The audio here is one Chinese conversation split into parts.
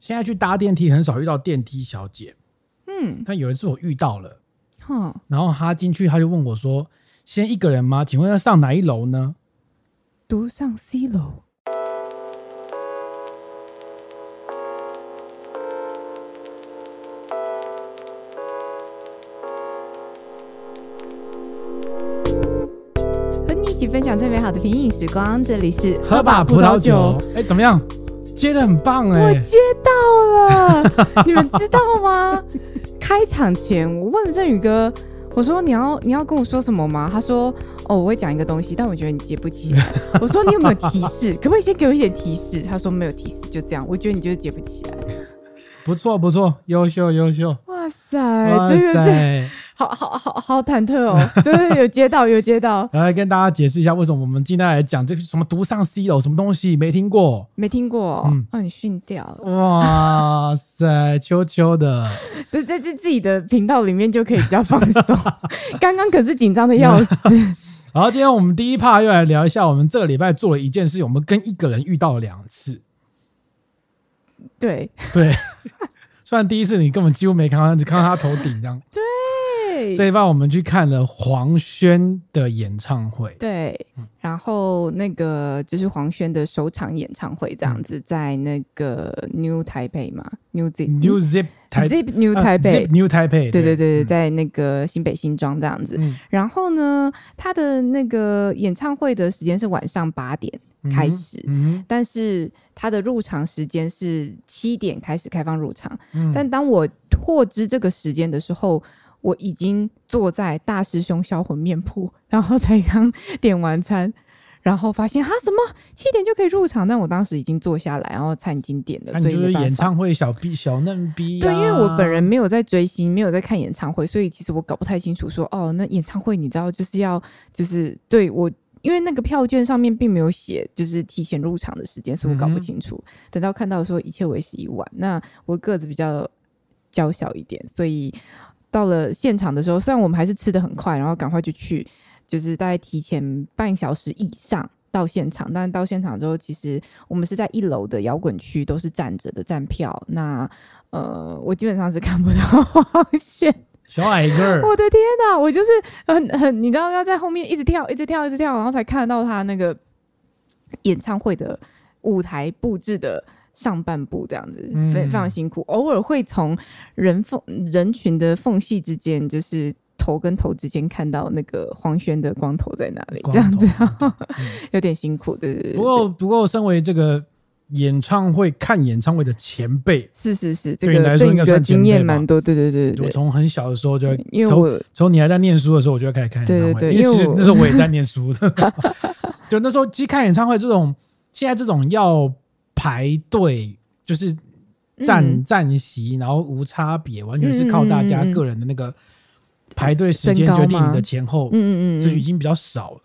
现在去搭电梯很少遇到电梯小姐，嗯，但有一次我遇到了，哼，然后他进去他就问我说：“先一个人吗？请问要上哪一楼呢？”独上 C 楼。和你一起分享最美好的品饮时光，这里是喝吧葡萄酒。哎，怎么样？接的很棒哎、欸！我接到了，你们知道吗？开场前我问了振宇哥，我说你要你要跟我说什么吗？他说哦，我会讲一个东西，但我觉得你接不起来。我说你有没有提示？可不可以先给我一点提示？他说没有提示，就这样。我觉得你就是接不起来。不错不错，优秀优秀。哇塞，哇塞，这个是。好好好好忐忑哦，就是有接到有接到。来跟大家解释一下，为什么我们今天来讲这个什么独上 C 楼什么东西没听过？没听过，嗯，让你训掉了。哇塞，秋秋的，在在这自己的频道里面就可以比较放松。刚刚可是紧张的要死。好，今天我们第一 part 又来聊一下，我们这个礼拜做了一件事，我们跟一个人遇到了两次。对对，虽然第一次你根本几乎没看到，只看到他头顶这样。对。这一半我们去看了黄轩的演唱会，对，然后那个就是黄轩的首场演唱会，这样子、嗯、在那个 New Taipei 嘛，New Zip New Zip Zip New Taipei、uh, New Taipei，对对对，在那个新北新庄这样子。嗯、然后呢，他的那个演唱会的时间是晚上八点开始，嗯嗯、但是他的入场时间是七点开始开放入场。嗯、但当我获知这个时间的时候。我已经坐在大师兄销魂面铺，然后才刚点完餐，然后发现哈什么七点就可以入场，但我当时已经坐下来，然后餐已经点了。所以就是演唱会小逼小嫩逼、啊。对，因为我本人没有在追星，没有在看演唱会，所以其实我搞不太清楚说哦，那演唱会你知道就是要就是对我，因为那个票券上面并没有写就是提前入场的时间，所以我搞不清楚。嗯、等到看到说一切为时已晚，那我个子比较娇小一点，所以。到了现场的时候，虽然我们还是吃的很快，然后赶快就去，就是大概提前半小时以上到现场。但到现场之后，其实我们是在一楼的摇滚区，都是站着的站票。那呃，我基本上是看不到黄轩小矮个儿。我的天哪，我就是很很，你知道要在后面一直跳，一直跳，一直跳，然后才看到他那个演唱会的舞台布置的。上半部这样子，非非常辛苦，嗯、偶尔会从人缝人群的缝隙之间，就是头跟头之间看到那个黄轩的光头在哪里，这样子，嗯、有点辛苦，对对对。不过，不过，身为这个演唱会看演唱会的前辈，是是是，对你来说应该算经验蛮多，对对对对。我从很小的时候就，因为我从你还在念书的时候，我就要开始看演唱会，对对对，因为那时候我也在念书的，就那时候其实看演唱会这种，现在这种要。排队就是站、嗯、站席，然后无差别，完全是靠大家个人的那个排队时间决定你的前后。嗯嗯嗯，这已经比较少了。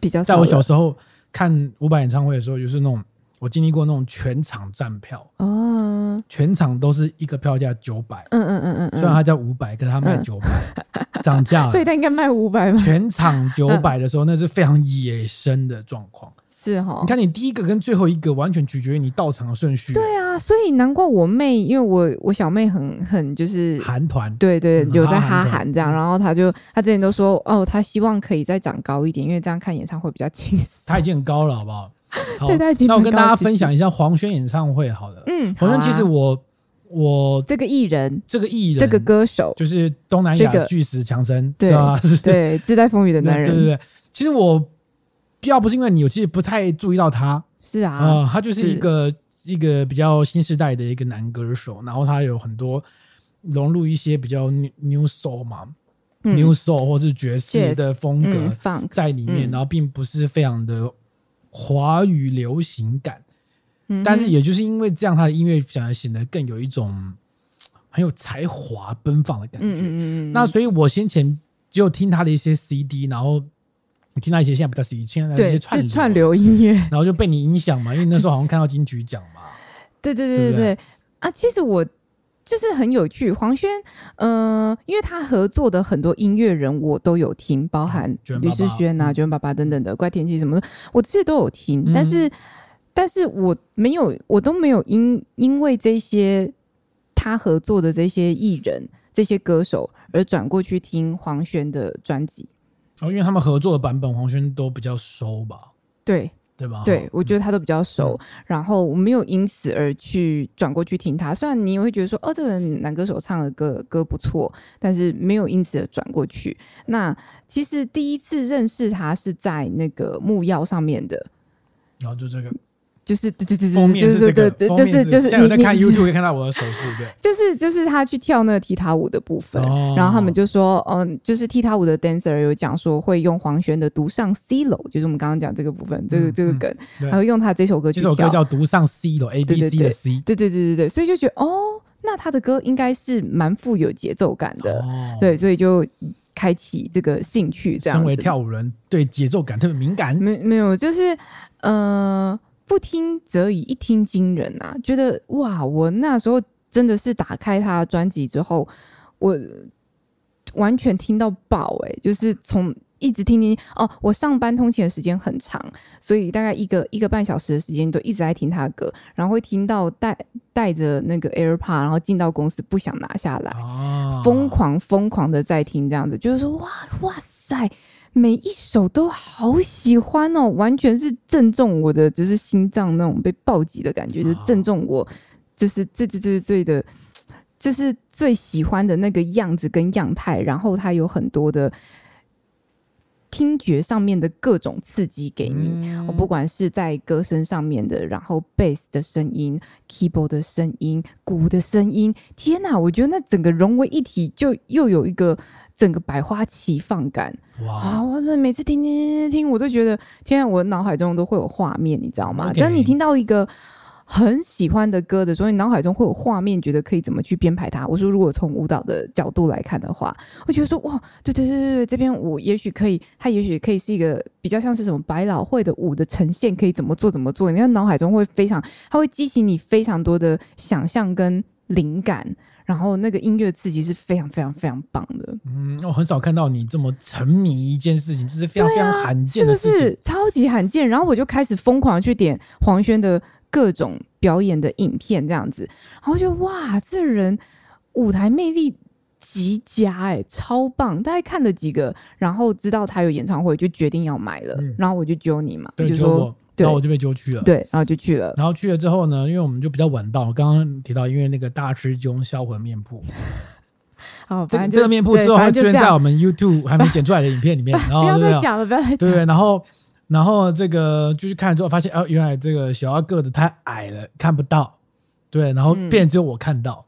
比较少。在我小时候看伍佰演唱会的时候，就是那种我经历过那种全场站票哦，全场都是一个票价九百。嗯嗯嗯嗯，虽然它叫五百，可是它卖九百，涨价了。所以他应该卖五百吧？全场九百的时候，那是非常野生的状况。是哈，你看你第一个跟最后一个完全取决于你到场的顺序。对啊，所以难怪我妹，因为我我小妹很很就是韩团，对对，有在哈韩这样，然后她就她之前都说哦，她希望可以再长高一点，因为这样看演唱会比较轻松。她已经很高了，好不好？好，那我跟大家分享一下黄轩演唱会，好了，嗯，黄轩其实我我这个艺人，这个艺人，这个歌手就是东南亚巨石强森，对吧？对，自带风雨的男人，对对对。其实我。要不是因为你，我其实不太注意到他。是啊，啊、呃，他就是一个是一个比较新时代的一个男歌手，然后他有很多融入一些比较 new soul 嘛、嗯、，new soul 或是爵士的风格在里面，嗯、然后并不是非常的华语流行感。嗯、但是也就是因为这样，他的音乐反而显得更有一种很有才华、奔放的感觉。那所以我先前只有听他的一些 CD，然后。你听到一些现在比较新，现在的一些串流，串流音乐，然后就被你影响嘛？因为那时候好像看到金曲奖嘛。对对对对对，啊！其实我就是很有趣，黄轩，嗯、呃，因为他合作的很多音乐人我都有听，包含吕士轩啊、九万八八等等的怪天气什么的，我这些都有听。嗯、但是但是我没有，我都没有因因为这些他合作的这些艺人、这些歌手而转过去听黄轩的专辑。哦，因为他们合作的版本，黄轩都比较熟吧？对。对吧？对，我觉得他都比较熟，嗯、然后我没有因此而去转过去听他。虽然你也会觉得说，哦，这个男歌手唱的歌歌不错，但是没有因此而转过去。那其实第一次认识他是在那个木曜上面的，然后就这个。就是对对对对，封面是这个，就是就是。现在有在看 YouTube 可以看到我的手势，对。就是就是他去跳那个踢踏舞的部分，然后他们就说，嗯，就是踢踏舞的 dancer 有讲说会用黄轩的《独上 C 楼》，就是我们刚刚讲这个部分，这个这个梗，然后用他这首歌去跳。这首歌叫《独上 C 楼》，A B C 的 C。对对对对对，所以就觉得哦，那他的歌应该是蛮富有节奏感的，对，所以就开启这个兴趣。这样，身为跳舞人，对节奏感特别敏感。没没有，就是嗯。不听则已，一听惊人啊！觉得哇，我那时候真的是打开他的专辑之后，我完全听到爆哎、欸！就是从一直听听哦，我上班通勤的时间很长，所以大概一个一个半小时的时间都一直在听他的歌，然后会听到带带着那个 AirPod，然后进到公司不想拿下来，疯狂疯狂的在听这样子，就是说哇哇塞！每一首都好喜欢哦，完全是正中我的，就是心脏那种被暴击的感觉，就正中我，就是最最最最的，就是最喜欢的那个样子跟样态。然后它有很多的听觉上面的各种刺激给你，我不管是在歌声上面的，然后贝斯的声音、keyboard 的声音、鼓的声音，天哪！我觉得那整个融为一体，就又有一个。整个百花齐放感哇！啊，我每次听听听听，我都觉得天啊，我脑海中都会有画面，你知道吗？当 Okay. 你听到一个很喜欢的歌的时候，你脑海中会有画面，觉得可以怎么去编排它。我说，如果从舞蹈的角度来看的话，我觉得说哇，对对对对对，这边我也许可以，它也许可以是一个比较像是什么百老汇的舞的呈现，可以怎么做怎么做。你看脑海中会非常，它会激起你非常多的想象跟灵感。然后那个音乐刺激是非常非常非常棒的。嗯，我很少看到你这么沉迷一件事情，这是非常非常罕见的事情，啊、是不是超级罕见。然后我就开始疯狂去点黄轩的各种表演的影片，这样子，然后就哇，这人舞台魅力极佳，哎，超棒！大概看了几个，然后知道他有演唱会，就决定要买了。嗯、然后我就揪你嘛，对就说。然后我就被揪去了，对，然后就去了。然后去了之后呢，因为我们就比较晚到，刚刚提到，因为那个大师兄销魂面铺，好，这这个面铺之后会出现在我们 YouTube 还没剪出来的影片里面。然后不要再讲了，不要再讲。对，然后然后这个就去看了之后，发现哦，原来这个小妖个子太矮了，看不到。对，然后变只有我看到，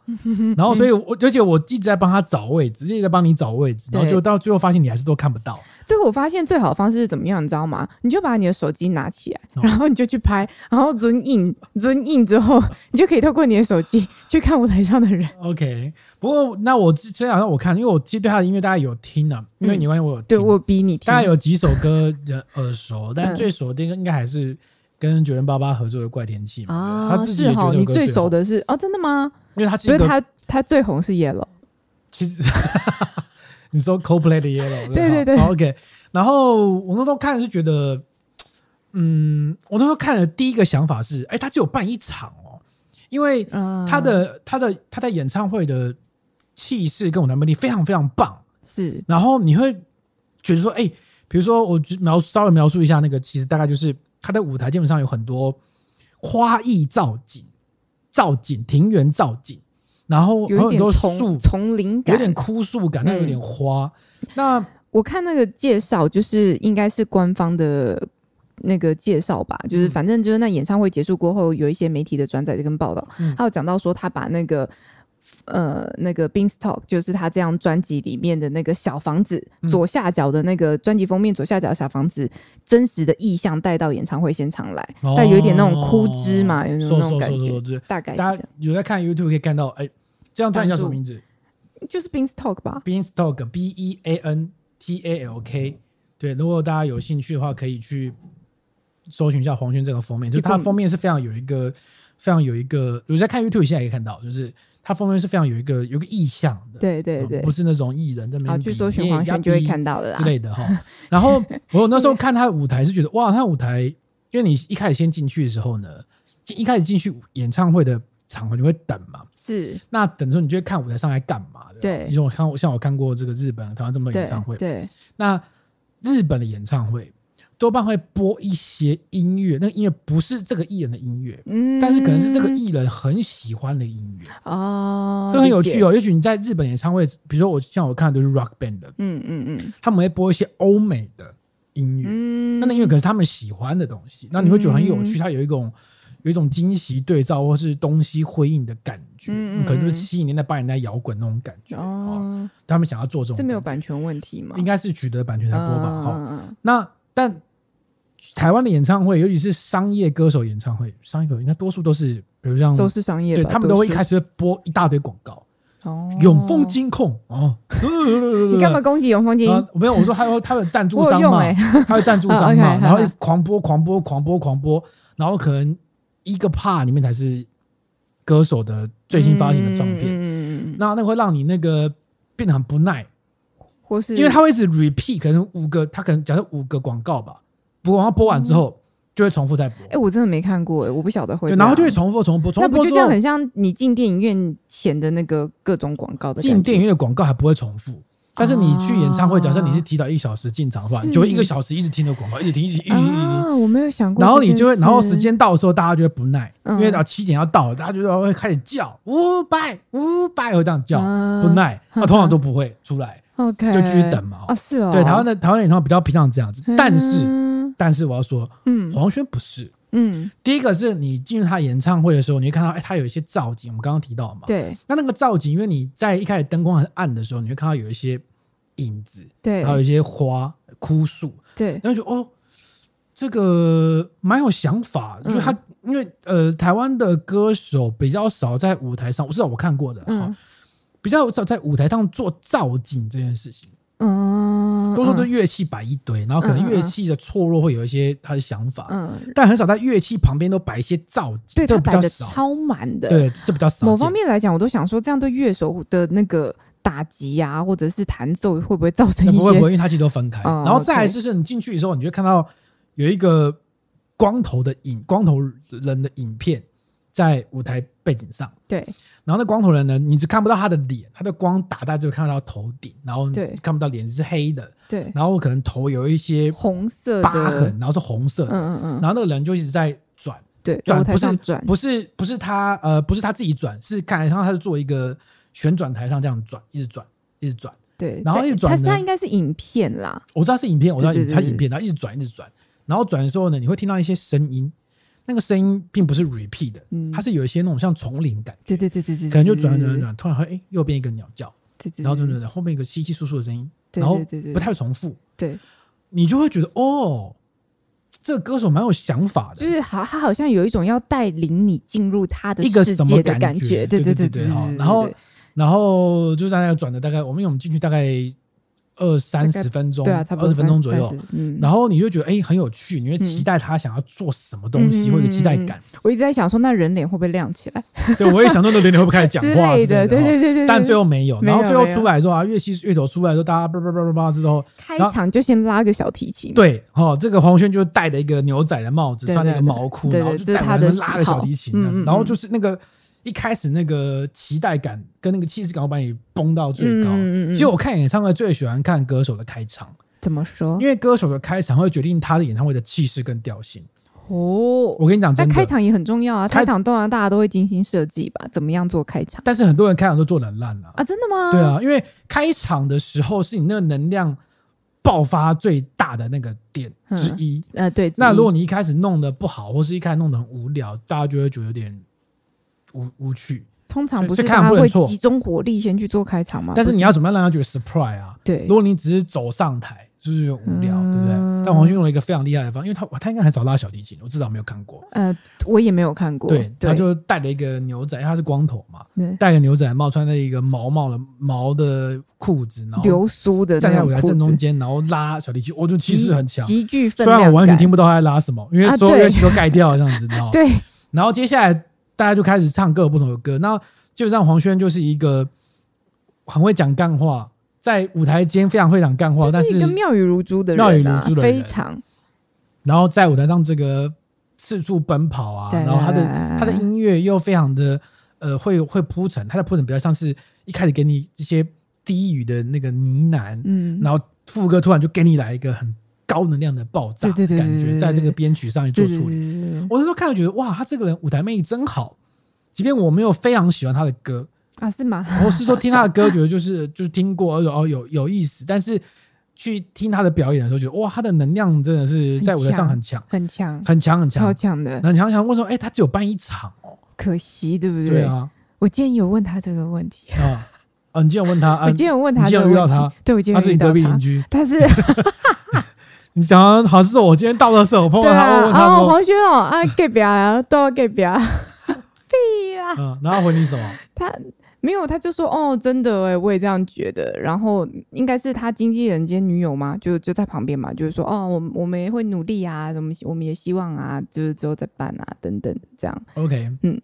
然后所以我而且我一直在帮他找位置，一直在帮你找位置，然后就到最后发现你还是都看不到。最后我发现最好的方式是怎么样，你知道吗？你就把你的手机拿起来，然后你就去拍，然后扔硬扔硬之后，你就可以透过你的手机 去看舞台上的人。OK，不过那我虽然让我看，因为我其实对他的音乐大概有听啊，因为你发现我有听，对我比你听，大概有几首歌人耳熟，但最熟的应该应该还是。跟九零八八合作的怪天气嘛，啊、他自己也觉得最你最熟的是哦，真的吗？因为他其实他他最红是 Yellow，其实你说 Coldplay 的 Yellow，对对对，OK。然后我那时候看是觉得，嗯，我那时候看的第一个想法是，哎、欸，他只有办一场哦，因为他的、嗯、他的他在演唱会的气势跟舞台魅力非常非常棒，是。然后你会觉得说，哎、欸，比如说我描稍微描述一下那个，其实大概就是。他的舞台基本上有很多花艺造景、造景庭园造景，然后有很多树丛林感，有点枯树感，但有点花。嗯、那 我看那个介绍，就是应该是官方的那个介绍吧，就是反正就是那演唱会结束过后，有一些媒体的转载跟报道，嗯、他有讲到说他把那个。呃，那个 Beanstalk 就是他这张专辑里面的那个小房子，嗯、左下角的那个专辑封面左下角小房子，真实的意象带到演唱会现场来，但、哦、有一点那种枯枝嘛，有那种感觉。大概大家有在看 YouTube 可以看到，哎，这张专辑叫什么名字？就是 Beanstalk 吧，Beanstalk B E A N T A L K。对，如果大家有兴趣的话，可以去搜寻一下黄轩这个封面，就是它封面是非常有一个非常有一个，有在看 YouTube 现在可以看到，就是。它封面是非常有一个有个意象的，对对对，不是那种艺人在那边比，去搜黄轩就会看到了之类的哈。然后我那时候看他的舞台是觉得哇，他舞台因为你一开始先进去的时候呢，一开始进去演唱会的场合，你会等嘛？是。那等的时候，你就会看舞台上来干嘛的？对。你说我看，像我看过这个日本台湾这么多演唱会，对。对那日本的演唱会多半会播一些音乐，那个音乐不是这个艺人的音乐，嗯，但是可能是这个艺人很喜欢的音乐。哦，这很有趣哦。也许你在日本演唱会，比如说我像我看的都是 rock band 的，嗯嗯嗯，他们会播一些欧美的音乐，嗯，那那音乐可是他们喜欢的东西，那你会觉得很有趣，它有一种有一种惊喜对照或是东西辉映的感觉，嗯，可能就是七零年代八零年代摇滚那种感觉哦，他们想要做这种，这没有版权问题吗？应该是取得版权才播吧，哈，那但。台湾的演唱会，尤其是商业歌手演唱会，商业歌手应该多数都是，比如像都是商业，对他们都会一开始会播一大堆广告。哦，永丰金控哦，你干嘛攻击永丰金？没有，我说还有他有赞助商嘛，他有赞助商嘛，然后狂播狂播狂播狂播，然后可能一个 part 里面才是歌手的最新发行的唱片，嗯，那那会让你那个变得很不耐，或是因为他会一直 repeat，可能五个，他可能假设五个广告吧。播完播完之后，就会重复再播。哎，我真的没看过哎，我不晓得会。然后就会重复重播重播。那不就这样很像你进电影院前的那个各种广告的？进电影院的广告还不会重复，但是你去演唱会，假设你是提早一小时进场的话，你就会一个小时一直听着广告，一直听，一直听，一直听。啊，我没有想过。然后你就会，然后时间到的时候，大家就会不耐，因为到七点要到了，大家就会开始叫五百五百，会这样叫不耐，那通常都不会出来，OK，就继续等嘛。啊，是哦。对，台湾的台湾演唱会比较平常这样子，但是。但是我要说，嗯，黄轩不是，嗯，第一个是你进入他演唱会的时候，你会看到，哎，他有一些造景，我们刚刚提到嘛，对，那那个造景，因为你在一开始灯光很暗的时候，你会看到有一些影子，对，还有一些花、枯树，对，然后就哦，这个蛮有想法，就是他，因为呃，台湾的歌手比较少在舞台上，我知道我看过的，嗯，比较少在舞台上做造景这件事情。嗯，多数都乐器摆一堆，然后可能乐器的错落会有一些他的想法，嗯，但很少在乐器旁边都摆一些造景，对，这比较少，超满的，对，这比较少。某方面来讲，我都想说，这样对乐手的那个打击啊，或者是弹奏，会不会造成一些？不会，不会，因为他其实都分开。然后再来就是，你进去的时候，你就看到有一个光头的影，光头人的影片在舞台背景上，对。然后那光头人呢，你只看不到他的脸，他的光打在就看到头顶，然后看不到脸是黑的，对，然后可能头有一些红色疤痕，然后是红色的，嗯嗯嗯，然后那个人就一直在转，对，转不是转，不是不是他呃不是他自己转，是看来他是做一个旋转台上这样转，一直转一直转，对，然后一直转，他应该是影片啦，我知道是影片，我知道他影片，然后一直转一直转，然后转的时候呢，你会听到一些声音。那个声音并不是 repeat 的，它是有一些那种像丛林感觉，对对对对，可能就转转转，突然会哎右边一个鸟叫，对对，然后转转转后面一个稀稀疏疏的声音，然后不太重复，对，你就会觉得哦，这个歌手蛮有想法的，就是好，他好像有一种要带领你进入他的一个什么感觉，对对对对，然后然后就在那转的大概，我们我们进去大概。二三十分钟，对啊，差不多二十分钟左右。嗯，然后你就觉得哎很有趣，你会期待他想要做什么东西，会有期待感。我一直在想说，那人脸会不会亮起来？对，我也想说，那人脸会不会开始讲话 之类的？对对对对。但最后没有。然后最后出来之后啊，乐器乐手出来之后，大家叭叭叭叭叭之后，开场就先拉个小提琴。对，哦，这个黄轩就戴了一个牛仔的帽子，穿了一个毛裤，然后就在那边拉个小提琴这样子，然后就是那个。一开始那个期待感跟那个气势感，我把你绷到最高。嗯嗯、其实我看演唱会最喜欢看歌手的开场。怎么说？因为歌手的开场会决定他的演唱会的气势跟调性。哦，我跟你讲，真的，开场也很重要啊。开场当然大家都会精心设计吧？怎么样做开场？但是很多人开场都做的很烂啊。啊，真的吗？对啊，因为开场的时候是你那个能量爆发最大的那个点之一。呃，对。那如果你一开始弄得不好，或是一开始弄得很无聊，大家就会觉得有点。无无趣，通常不是大家会集中火力先去做开场嘛？但是你要怎么样让他觉得 surprise 啊？对，如果你只是走上台，就是无聊，对不对？但黄轩用了一个非常厉害的方法，因为他他应该很少拉小提琴，我至少没有看过。呃，我也没有看过。对，他就戴了一个牛仔，他是光头嘛，戴个牛仔帽，穿了一个毛毛的毛的裤子，然后流苏的，站在舞台正中间，然后拉小提琴，我觉得气势很强，极具。虽然我完全听不到他在拉什么，因为所有乐器都盖掉了这样子，然后 对，然后接下来。大家就开始唱各个不同的歌，那基本上黄轩就是一个很会讲干话，在舞台间非常会讲干话，但是一个妙语如珠的人，妙语如珠的人，非常。然后在舞台上这个四处奔跑啊，然后他的他的音乐又非常的呃会会铺陈，他的铺陈比较像是一开始给你一些低语的那个呢喃，嗯，然后副歌突然就给你来一个很高能量的爆炸感觉，在这个编曲上去做处理。我那时候看了觉得哇，他这个人舞台魅力真好，即便我没有非常喜欢他的歌啊，是吗？我是说听他的歌觉得就是就是听过哦有有意思，但是。去听他的表演的时候，觉得哇，他的能量真的是在舞台上很强，很强，很强，很强，超强的，很强强。为什么？哎，他只有办一场哦，可惜，对不对？对啊，我今天有问他这个问题啊啊！你今天有问他，我今天有问他，你今天有遇到他，对，我今天他是你隔壁邻居，他是。你讲的好像是我今天到的时候我碰到他，我问他说：“黄轩哦，啊，隔壁啊，都要隔壁啊，屁啦。”嗯，然后回你什么？他。没有，他就说哦，真的哎，我也这样觉得。然后应该是他经纪人兼女友嘛，就就在旁边嘛，就是说哦，我我们也会努力啊，我们我们也希望啊，就是之后再办啊，等等这样。OK，嗯，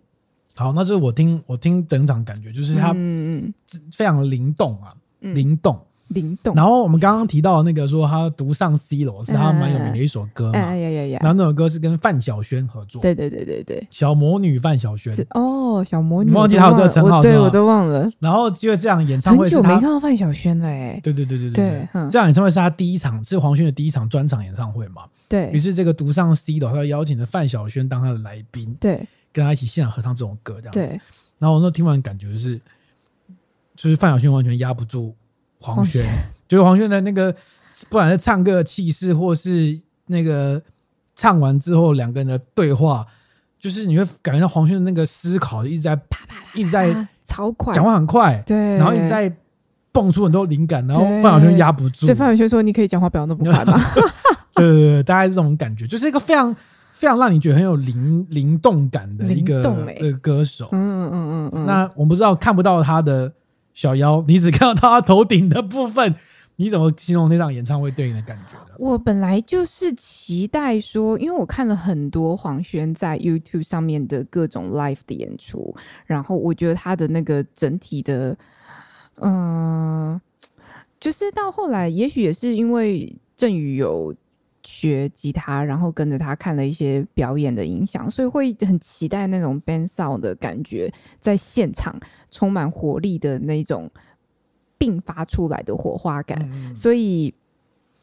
好，那就是我听我听整场感觉就是他嗯嗯非常的灵动啊，嗯、灵动。灵动，然后我们刚刚提到那个说他独上 C 楼是他蛮有名的一首歌嘛，哎呀呀呀，然后那首歌是跟范晓萱合作，对对对对对，小魔女范晓萱，哦，小魔女，忘记他有这个称号是吗？对，我都忘了。然后就这样演唱会是他，很久没看到范晓萱了哎，对对对对对对，这样演唱会是他第一场，是黄轩的第一场专场演唱会嘛，对。于是这个独上 C 楼，他邀请了范晓萱当他的来宾，对，跟他一起现场合唱这种歌这样子。对。然后我那听完感觉是，就是范晓萱完全压不住黄轩。就是黄轩的那个，不管是唱歌的气势，或是那个唱完之后两个人的对话，就是你会感觉到黄轩的那个思考一直在啪啪啪，一直在超快，讲话很快，对，然后一直在蹦出很多灵感，然后范晓萱压不住，对，范晓萱说：“你可以讲话不要那么快吗？” 对对对，大概是这种感觉，就是一个非常非常让你觉得很有灵灵动感的一个呃歌手。嗯嗯嗯嗯。那我们不知道看不到他的小妖，你只看到他头顶的部分。你怎么形容那场演唱会对你的感觉？我本来就是期待说，因为我看了很多黄轩在 YouTube 上面的各种 live 的演出，然后我觉得他的那个整体的，嗯、就是到后来，也许也是因为郑宇有学吉他，然后跟着他看了一些表演的影响，所以会很期待那种 band sound 的感觉，在现场充满活力的那种。并发出来的火花感，嗯、所以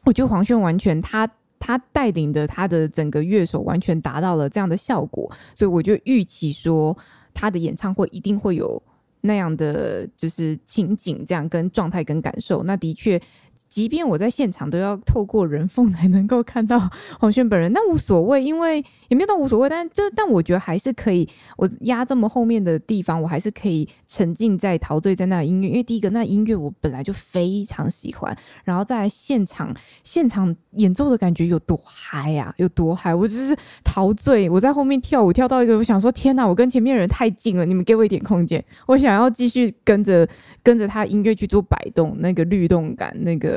我觉得黄轩完全他他带领的他的整个乐手完全达到了这样的效果，所以我就预期说他的演唱会一定会有那样的就是情景，这样跟状态跟感受。那的确。即便我在现场都要透过人缝才能够看到黄轩本人，那无所谓，因为也没有到无所谓。但就但我觉得还是可以，我压这么后面的地方，我还是可以沉浸在陶醉在那音乐。因为第一个，那音乐我本来就非常喜欢，然后在现场现场演奏的感觉有多嗨啊，有多嗨！我就是陶醉，我在后面跳舞跳到一个，我想说天哪，我跟前面人太近了，你们给我一点空间，我想要继续跟着跟着他音乐去做摆动，那个律动感，那个。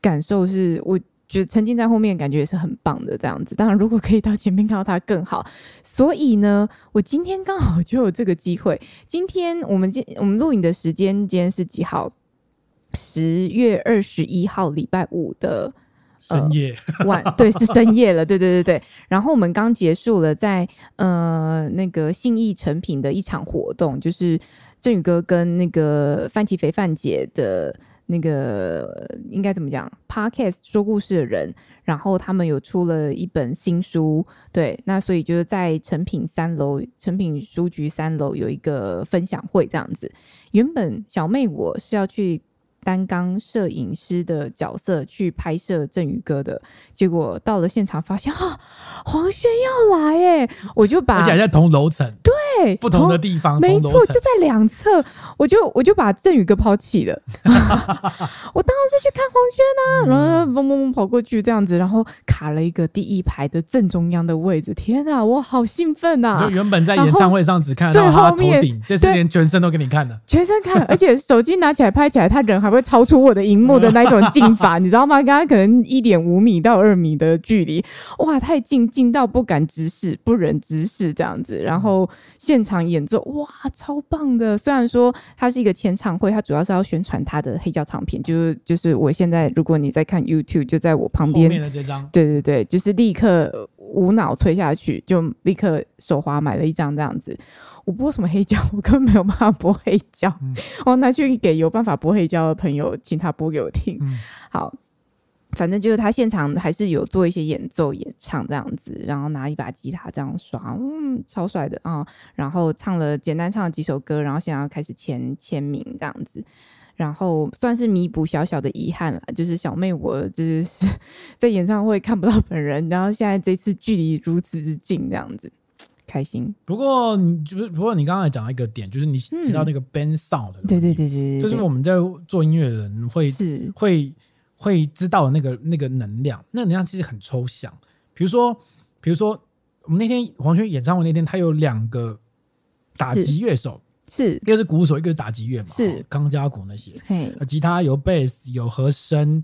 感受是，我觉得沉浸在后面感觉也是很棒的这样子。当然，如果可以到前面看到他更好。所以呢，我今天刚好就有这个机会。今天我们今 我们录影的时间，今天是几号？十月二十一号，礼拜五的深夜、呃、晚，对，是深夜了。对对对对。然后我们刚结束了在呃那个信义成品的一场活动，就是振宇哥跟那个范琪肥范姐的。那个应该怎么讲？Podcast 说故事的人，然后他们有出了一本新书，对，那所以就是在成品三楼，成品书局三楼有一个分享会这样子。原本小妹我是要去。担纲摄影师的角色去拍摄振宇哥的，结果到了现场发现 啊，黄轩要来哎，我就把而且还在同楼层，对，不同的地方，没错，就在两侧，我就我就把振宇哥抛弃了，我当时去看黄轩啊，然后嘣嘣嘣跑过去这样子，然后卡了一个第一排的正中央的位置，天啊，我好兴奋啊！就原本在演唱会上只看到他头顶，这次连全身都给你看了，全身看，而且手机拿起来拍起来，他人还。会超出我的荧幕的那种近法，你知道吗？刚刚可能一点五米到二米的距离，哇，太近，近到不敢直视，不忍直视这样子。然后现现场演奏，哇，超棒的！虽然说它是一个前场会，它主要是要宣传他的黑胶唱片，就是就是我现在如果你在看 YouTube，就在我旁边，对对对，就是立刻无脑吹下去，就立刻手滑买了一张这样子。我播什么黑胶？我根本没有办法播黑胶，嗯、我拿去给有办法播黑胶的朋友，请他播给我听。嗯、好。反正就是他现场还是有做一些演奏、演唱这样子，然后拿一把吉他这样刷，嗯，超帅的啊、嗯！然后唱了简单唱了几首歌，然后现在要开始签签名这样子，然后算是弥补小小的遗憾了，就是小妹我就是 在演唱会看不到本人，然后现在这次距离如此之近这样子，开心。不过你就是不过你刚才讲到一个点，就是你提到那个 band sound 的、嗯，对对对对对，就是我们在做音乐的人会是会。会知道那个那个能量，那个能量其实很抽象。比如说，比如说我们那天黄轩演唱会那天，他有两个打击乐手，是一个是鼓手，一个是打击乐嘛，是钢加鼓那些。吉他有贝斯，有和声，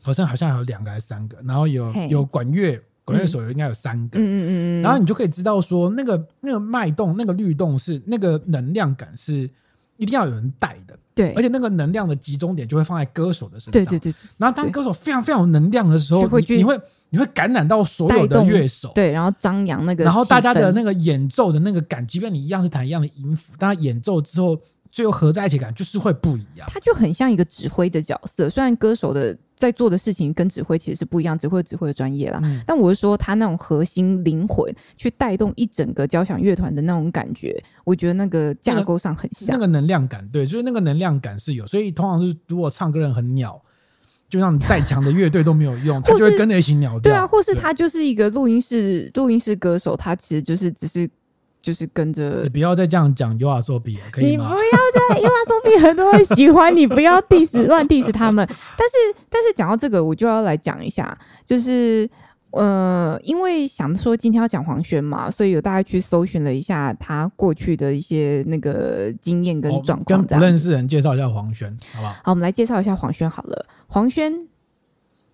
和声好像还有两个还是三个，然后有有管乐，管乐手有应该有三个。嗯嗯嗯嗯。然后你就可以知道说，那个那个脉动，那个律动是那个能量感是一定要有人带的。对，而且那个能量的集中点就会放在歌手的身上。对对对。然后当歌手非常非常有能量的时候，你你会你会感染到所有的乐手。对，然后张扬那个。然后大家的那个演奏的那个感，即便你一样是弹一样的音符，但他演奏之后最后合在一起感就是会不一样。他就很像一个指挥的角色，虽然歌手的。在做的事情跟指挥其实是不一样，指挥指挥的专业啦。嗯、但我是说，他那种核心灵魂去带动一整个交响乐团的那种感觉，我觉得那个架构上很像。那个、那个能量感，对，就是那个能量感是有。所以通常是如果唱歌人很鸟，就像你再强的乐队都没有用，他就会跟着一起鸟掉。对啊，或是他就是一个录音室录音室歌手，他其实就是只是。就是跟着你不要再这样讲 YOASOBI 了，可以吗？你不要再 YOASOBI 很多人喜欢你，不要 diss 乱 diss 他们。但是但是讲到这个，我就要来讲一下，就是呃，因为想说今天要讲黄轩嘛，所以有大家去搜寻了一下他过去的一些那个经验跟状况，哦，跟不认识人介绍一下黄轩，好不好？好，我们来介绍一下黄轩好了，黄轩。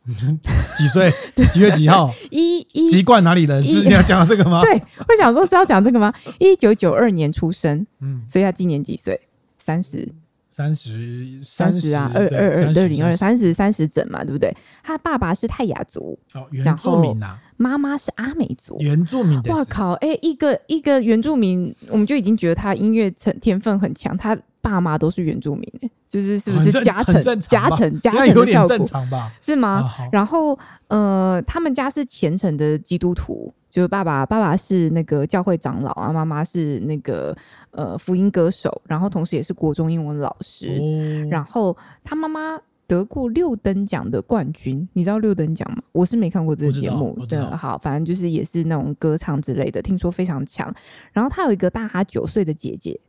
几岁？几月几号？一一籍贯哪里人？是你要讲这个吗？对，我想说是要讲这个吗？一九九二年出生，嗯，所以他今年几岁？三十，三十，三十啊，二二二二零二三十三十整嘛，对不对？他爸爸是泰雅族，哦，原住民啊，妈妈是阿美族，原住民。哇靠！哎，一个一个原住民，我们就已经觉得他音乐成天分很强，他。爸妈都是原住民，就是是不是加成加成加成的效果？是吗？啊、然后呃，他们家是虔诚的基督徒，就是爸爸爸爸是那个教会长老啊，妈妈是那个呃福音歌手，然后同时也是国中英文老师。哦、然后他妈妈得过六等奖的冠军，你知道六等奖吗？我是没看过这个节目，对，好，反正就是也是那种歌唱之类的，听说非常强。然后他有一个大他九岁的姐姐。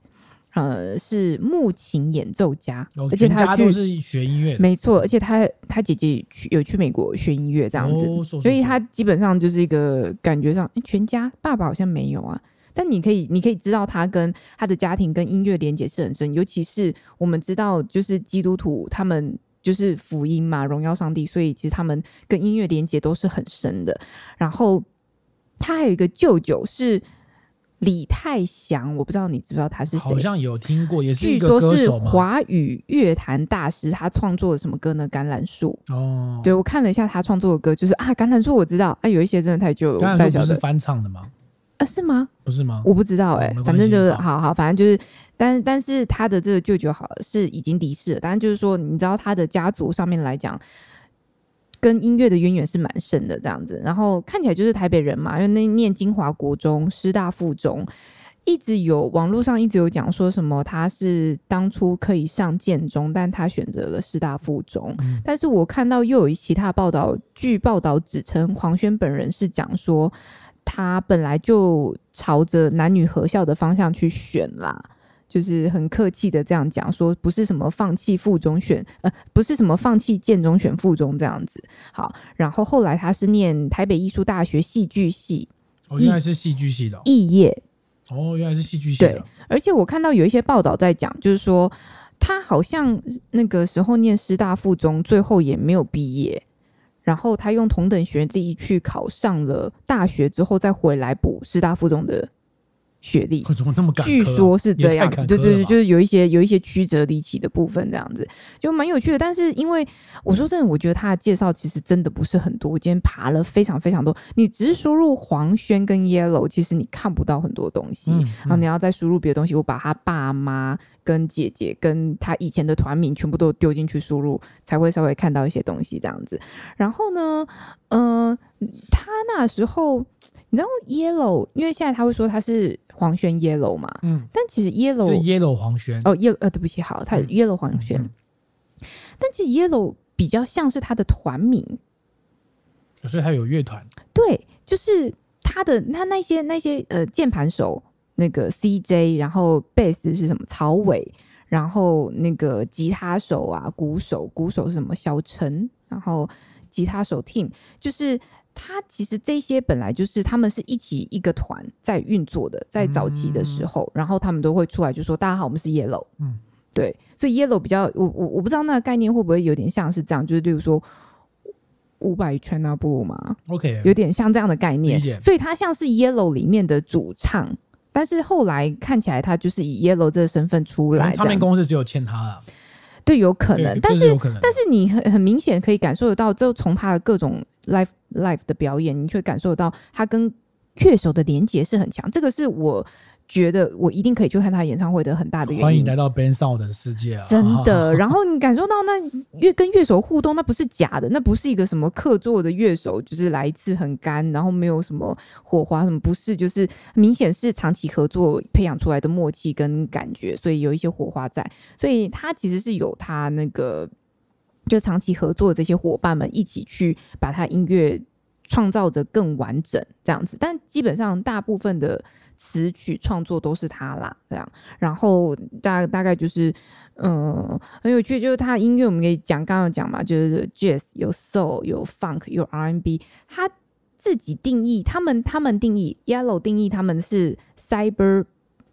呃，是木琴演奏家，哦、而且他家都是学音乐，没错。而且他他姐姐去有去美国学音乐这样子，所以他基本上就是一个感觉上，全家爸爸好像没有啊。但你可以你可以知道他跟他的家庭跟音乐连接是很深，尤其是我们知道就是基督徒他们就是福音嘛，荣耀上帝，所以其实他们跟音乐连接都是很深的。然后他还有一个舅舅是。李泰祥，我不知道你知不知道他是谁？好像有听过，也是一个歌手嘛。华语乐坛大师，他创作了什么歌呢？橄榄树。哦，对，我看了一下他创作的歌，就是啊，橄榄树我知道啊，有一些真的太旧了。橄榄树不是翻唱的吗？啊，是吗？不是吗？我不知道哎、欸哦，反正就是好好，反正就是，但但是他的这个舅舅好是已经离世了，但是就是说，你知道他的家族上面来讲。跟音乐的渊源是蛮深的，这样子，然后看起来就是台北人嘛，因为那念金华国中、师大附中，一直有网络上一直有讲说什么他是当初可以上建中，但他选择了师大附中。嗯、但是我看到又有一其他报道，据报道指称黄轩本人是讲说他本来就朝着男女合校的方向去选啦。就是很客气的这样讲说，不是什么放弃附中选，呃，不是什么放弃建中选附中这样子。好，然后后来他是念台北艺术大学戏剧系，哦，原来是戏剧系的肄业，哦，原来是戏剧系。对，而且我看到有一些报道在讲，就是说他好像那个时候念师大附中，最后也没有毕业，然后他用同等学历去考上了大学之后，再回来补师大附中的。学历，怎么那么、啊、据说是这样子，对对对，就是有一些有一些曲折离奇的部分，这样子就蛮有趣的。但是因为我说真的，我觉得他的介绍其实真的不是很多。我今天爬了非常非常多，你只是输入黄轩跟 Yellow，其实你看不到很多东西。嗯嗯、然后你要再输入别的东西，我把他爸妈跟姐姐跟他以前的团名全部都丢进去输入，才会稍微看到一些东西这样子。然后呢，呃，他那时候。你知道 yellow，因为现在他会说他是黄轩 yellow 嘛，嗯，但其实 yellow 是 yellow 黄轩哦，yellow 呃，对不起，好，他 yellow 黄轩，嗯嗯、但其实 yellow 比较像是他的团名，所以他有乐团，对，就是他的他那些那些呃键盘手那个 CJ，然后贝斯是什么曹伟，然后那个吉他手啊鼓手鼓手是什么小陈，然后吉他手 Team 就是。他其实这些本来就是他们是一起一个团在运作的，在早期的时候，嗯、然后他们都会出来就说：“大家好，我们是 Yellow。”嗯，对，所以 Yellow 比较我我我不知道那个概念会不会有点像是这样，就是例如说五百圈啊不嘛，OK，有点像这样的概念，所以他像是 Yellow 里面的主唱，但是后来看起来他就是以 Yellow 这个身份出来，唱片公司只有签他了。对，有可能，但是但是你很很明显可以感受得到，就从他的各种 live live 的表演，你却感受得到他跟乐手的连接是很强。这个是我。觉得我一定可以去看他演唱会的很大的原因。欢迎来到 Bensound 的世界啊！真的，然后你感受到那乐跟乐手互动，那不是假的，那不是一个什么客座的乐手，就是来一次很干，然后没有什么火花什么，不是，就是明显是长期合作培养出来的默契跟感觉，所以有一些火花在，所以他其实是有他那个就长期合作的这些伙伴们一起去把他音乐创造的更完整这样子，但基本上大部分的。词曲创作都是他啦，这样，然后大大概就是，嗯、很有趣，就是他音乐我们可以讲，刚刚讲嘛，就是 Jazz 有 Soul 有 Funk 有 R&B，他自己定义，他们他们定义 Yellow 定义他们是 Cyber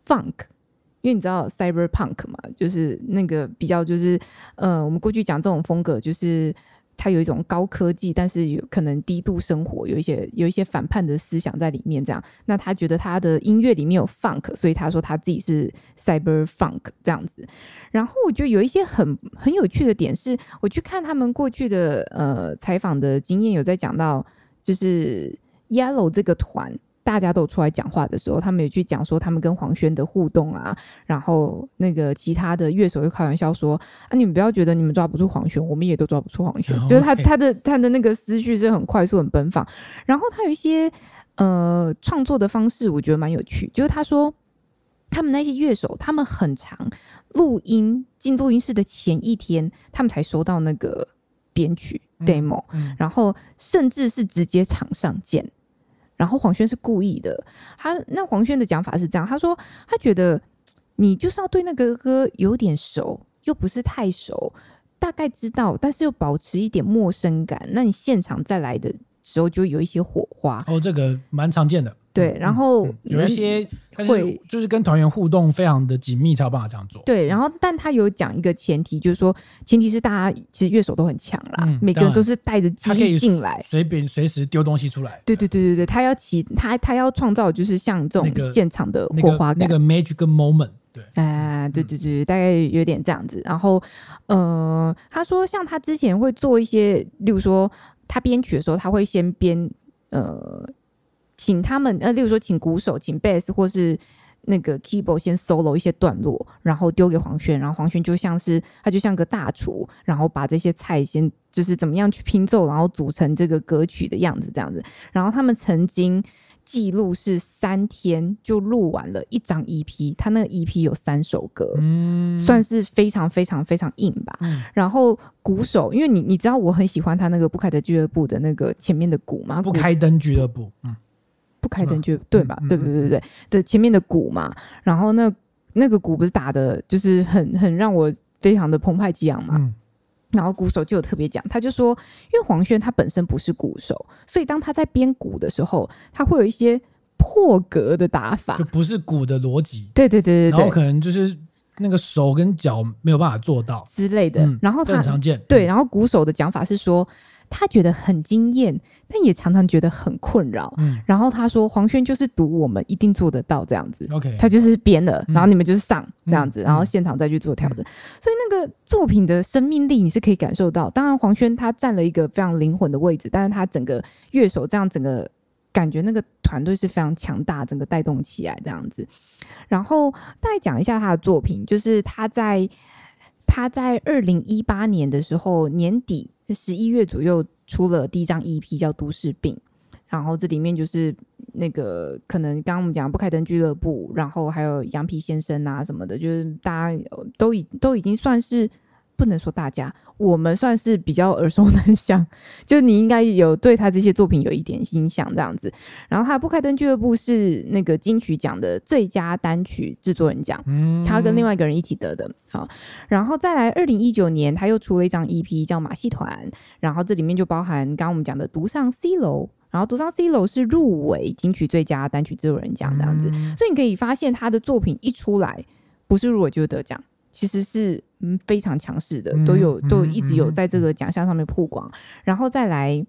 Funk，因为你知道 Cyber Punk 嘛，就是那个比较就是，呃，我们过去讲这种风格就是。他有一种高科技，但是有可能低度生活，有一些有一些反叛的思想在里面。这样，那他觉得他的音乐里面有 funk，所以他说他自己是 cyber funk 这样子。然后我觉得有一些很很有趣的点是，我去看他们过去的呃采访的经验，有在讲到就是 Yellow 这个团。大家都出来讲话的时候，他们有去讲说他们跟黄轩的互动啊，然后那个其他的乐手又开玩笑说啊，你们不要觉得你们抓不住黄轩，我们也都抓不住黄轩。就是他他的他的那个思绪是很快速、很奔放，然后他有一些呃创作的方式，我觉得蛮有趣。就是他说他们那些乐手，他们很长录音进录音室的前一天，他们才收到那个编曲 demo，嗯嗯，然后甚至是直接场上见。然后黄轩是故意的，他那黄轩的讲法是这样，他说他觉得你就是要对那个歌有点熟，又不是太熟，大概知道，但是又保持一点陌生感，那你现场再来的时候就有一些火花。哦，这个蛮常见的。对，然后、有一些会就是跟团员互动非常的紧密，才有办法这样做。对，然后但他有讲一个前提，就是说前提是大家其实乐手都很强啦，嗯、每个人都是带着机遇进来，随便随时丢东西出来。对对对对对，他要起他他要创造就是像这种现场的火花感，那个、那个、magic moment。对，哎、呃，对对对，大概有点这样子。然后呃，他说像他之前会做一些，例如说他编曲的时候，他会先编呃。请他们呃，例如说，请鼓手、请 bass 或是那个 keyboard 先 solo 一些段落，然后丢给黄轩，然后黄轩就像是他就像个大厨，然后把这些菜先就是怎么样去拼凑，然后组成这个歌曲的样子这样子。然后他们曾经记录是三天就录完了一张 EP，他那个 EP 有三首歌，嗯，算是非常非常非常硬吧。嗯、然后鼓手，因为你你知道我很喜欢他那个不开灯俱乐部的那个前面的鼓嘛，不开灯俱乐部，嗯。不开灯就对吧？对对对对对，的前面的鼓嘛，然后那那个鼓不是打的，就是很很让我非常的澎湃激昂嘛。嗯、然后鼓手就有特别讲，他就说，因为黄轩他本身不是鼓手，所以当他在编鼓的时候，他会有一些破格的打法，就不是鼓的逻辑。对对对对，然后可能就是那个手跟脚没有办法做到之类的。嗯、然后他很常见，对。然后鼓手的讲法是说，他觉得很惊艳，但也常常觉得很困扰。嗯。然后他说，黄轩就是赌我们一定做得到这样子。OK。他就是编了，然后你们就是上这样子，嗯、然后现场再去做调整。嗯、所以那个作品的生命力你是可以感受到。当然，黄轩他占了一个非常灵魂的位置，但是他整个乐手这样整个。感觉那个团队是非常强大，整个带动起来这样子。然后大概讲一下他的作品，就是他在他在二零一八年的时候年底十一月左右出了第一张 EP 叫《都市病》，然后这里面就是那个可能刚刚我们讲不开灯俱乐部，然后还有羊皮先生啊什么的，就是大家都已都已经算是。不能说大家，我们算是比较耳熟能详，就你应该有对他这些作品有一点印象这样子。然后他《不开灯俱乐部》是那个金曲奖的最佳单曲制作人奖，嗯，他跟另外一个人一起得的。好，然后再来，二零一九年他又出了一张 EP 叫《马戏团》，然后这里面就包含刚刚我们讲的《独上 C 楼》，然后《独上 C 楼》是入围金曲最佳单曲制作人奖这样子。嗯，所以你可以发现他的作品一出来，不是入围就是得奖。其实是嗯非常强势的，都有都一直有在这个奖项上面曝光，然后再来，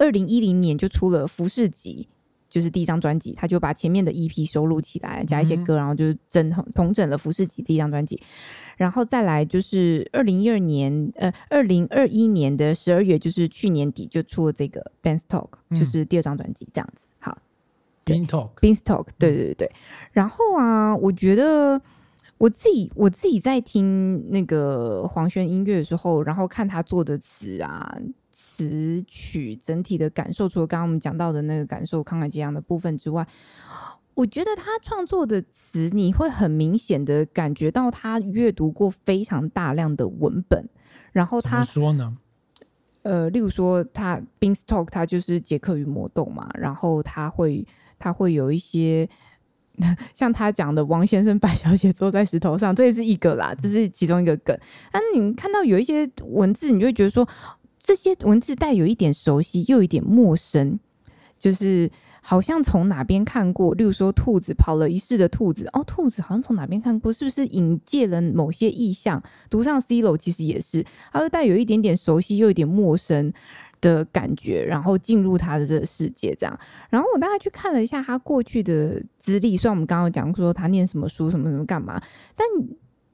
二零一零年就出了《服饰集》，就是第一张专辑，他就把前面的 EP 收录起来，加一些歌，然后就是整同整了《服饰集》第一张专辑，然后再来就是二零一二年呃二零二一年的十二月，就是去年底就出了这个《Beanstalk》，就是第二张专辑这样子。好，Beanstalk，Beanstalk，对。对对对，然后啊，我觉得。我自己我自己在听那个黄轩音乐的时候，然后看他做的词啊、词曲整体的感受，除了刚刚我们讲到的那个感受慷慨激昂的部分之外，我觉得他创作的词，你会很明显的感觉到他阅读过非常大量的文本，然后他说呢，呃，例如说他 Beanstalk，他就是杰克与魔豆嘛，然后他会他会有一些。像他讲的，王先生、白小姐坐在石头上，这也是一个啦，这是其中一个梗。那你看到有一些文字，你就会觉得说，这些文字带有一点熟悉，又有一点陌生，就是好像从哪边看过。例如说，兔子跑了一世的兔子，哦，兔子好像从哪边看过，是不是引介了某些意象？读上 C 楼其实也是，它会带有一点点熟悉，又有一点陌生。的感觉，然后进入他的这个世界，这样。然后我大概去看了一下他过去的资历，虽然我们刚刚讲说他念什么书，什么什么干嘛，但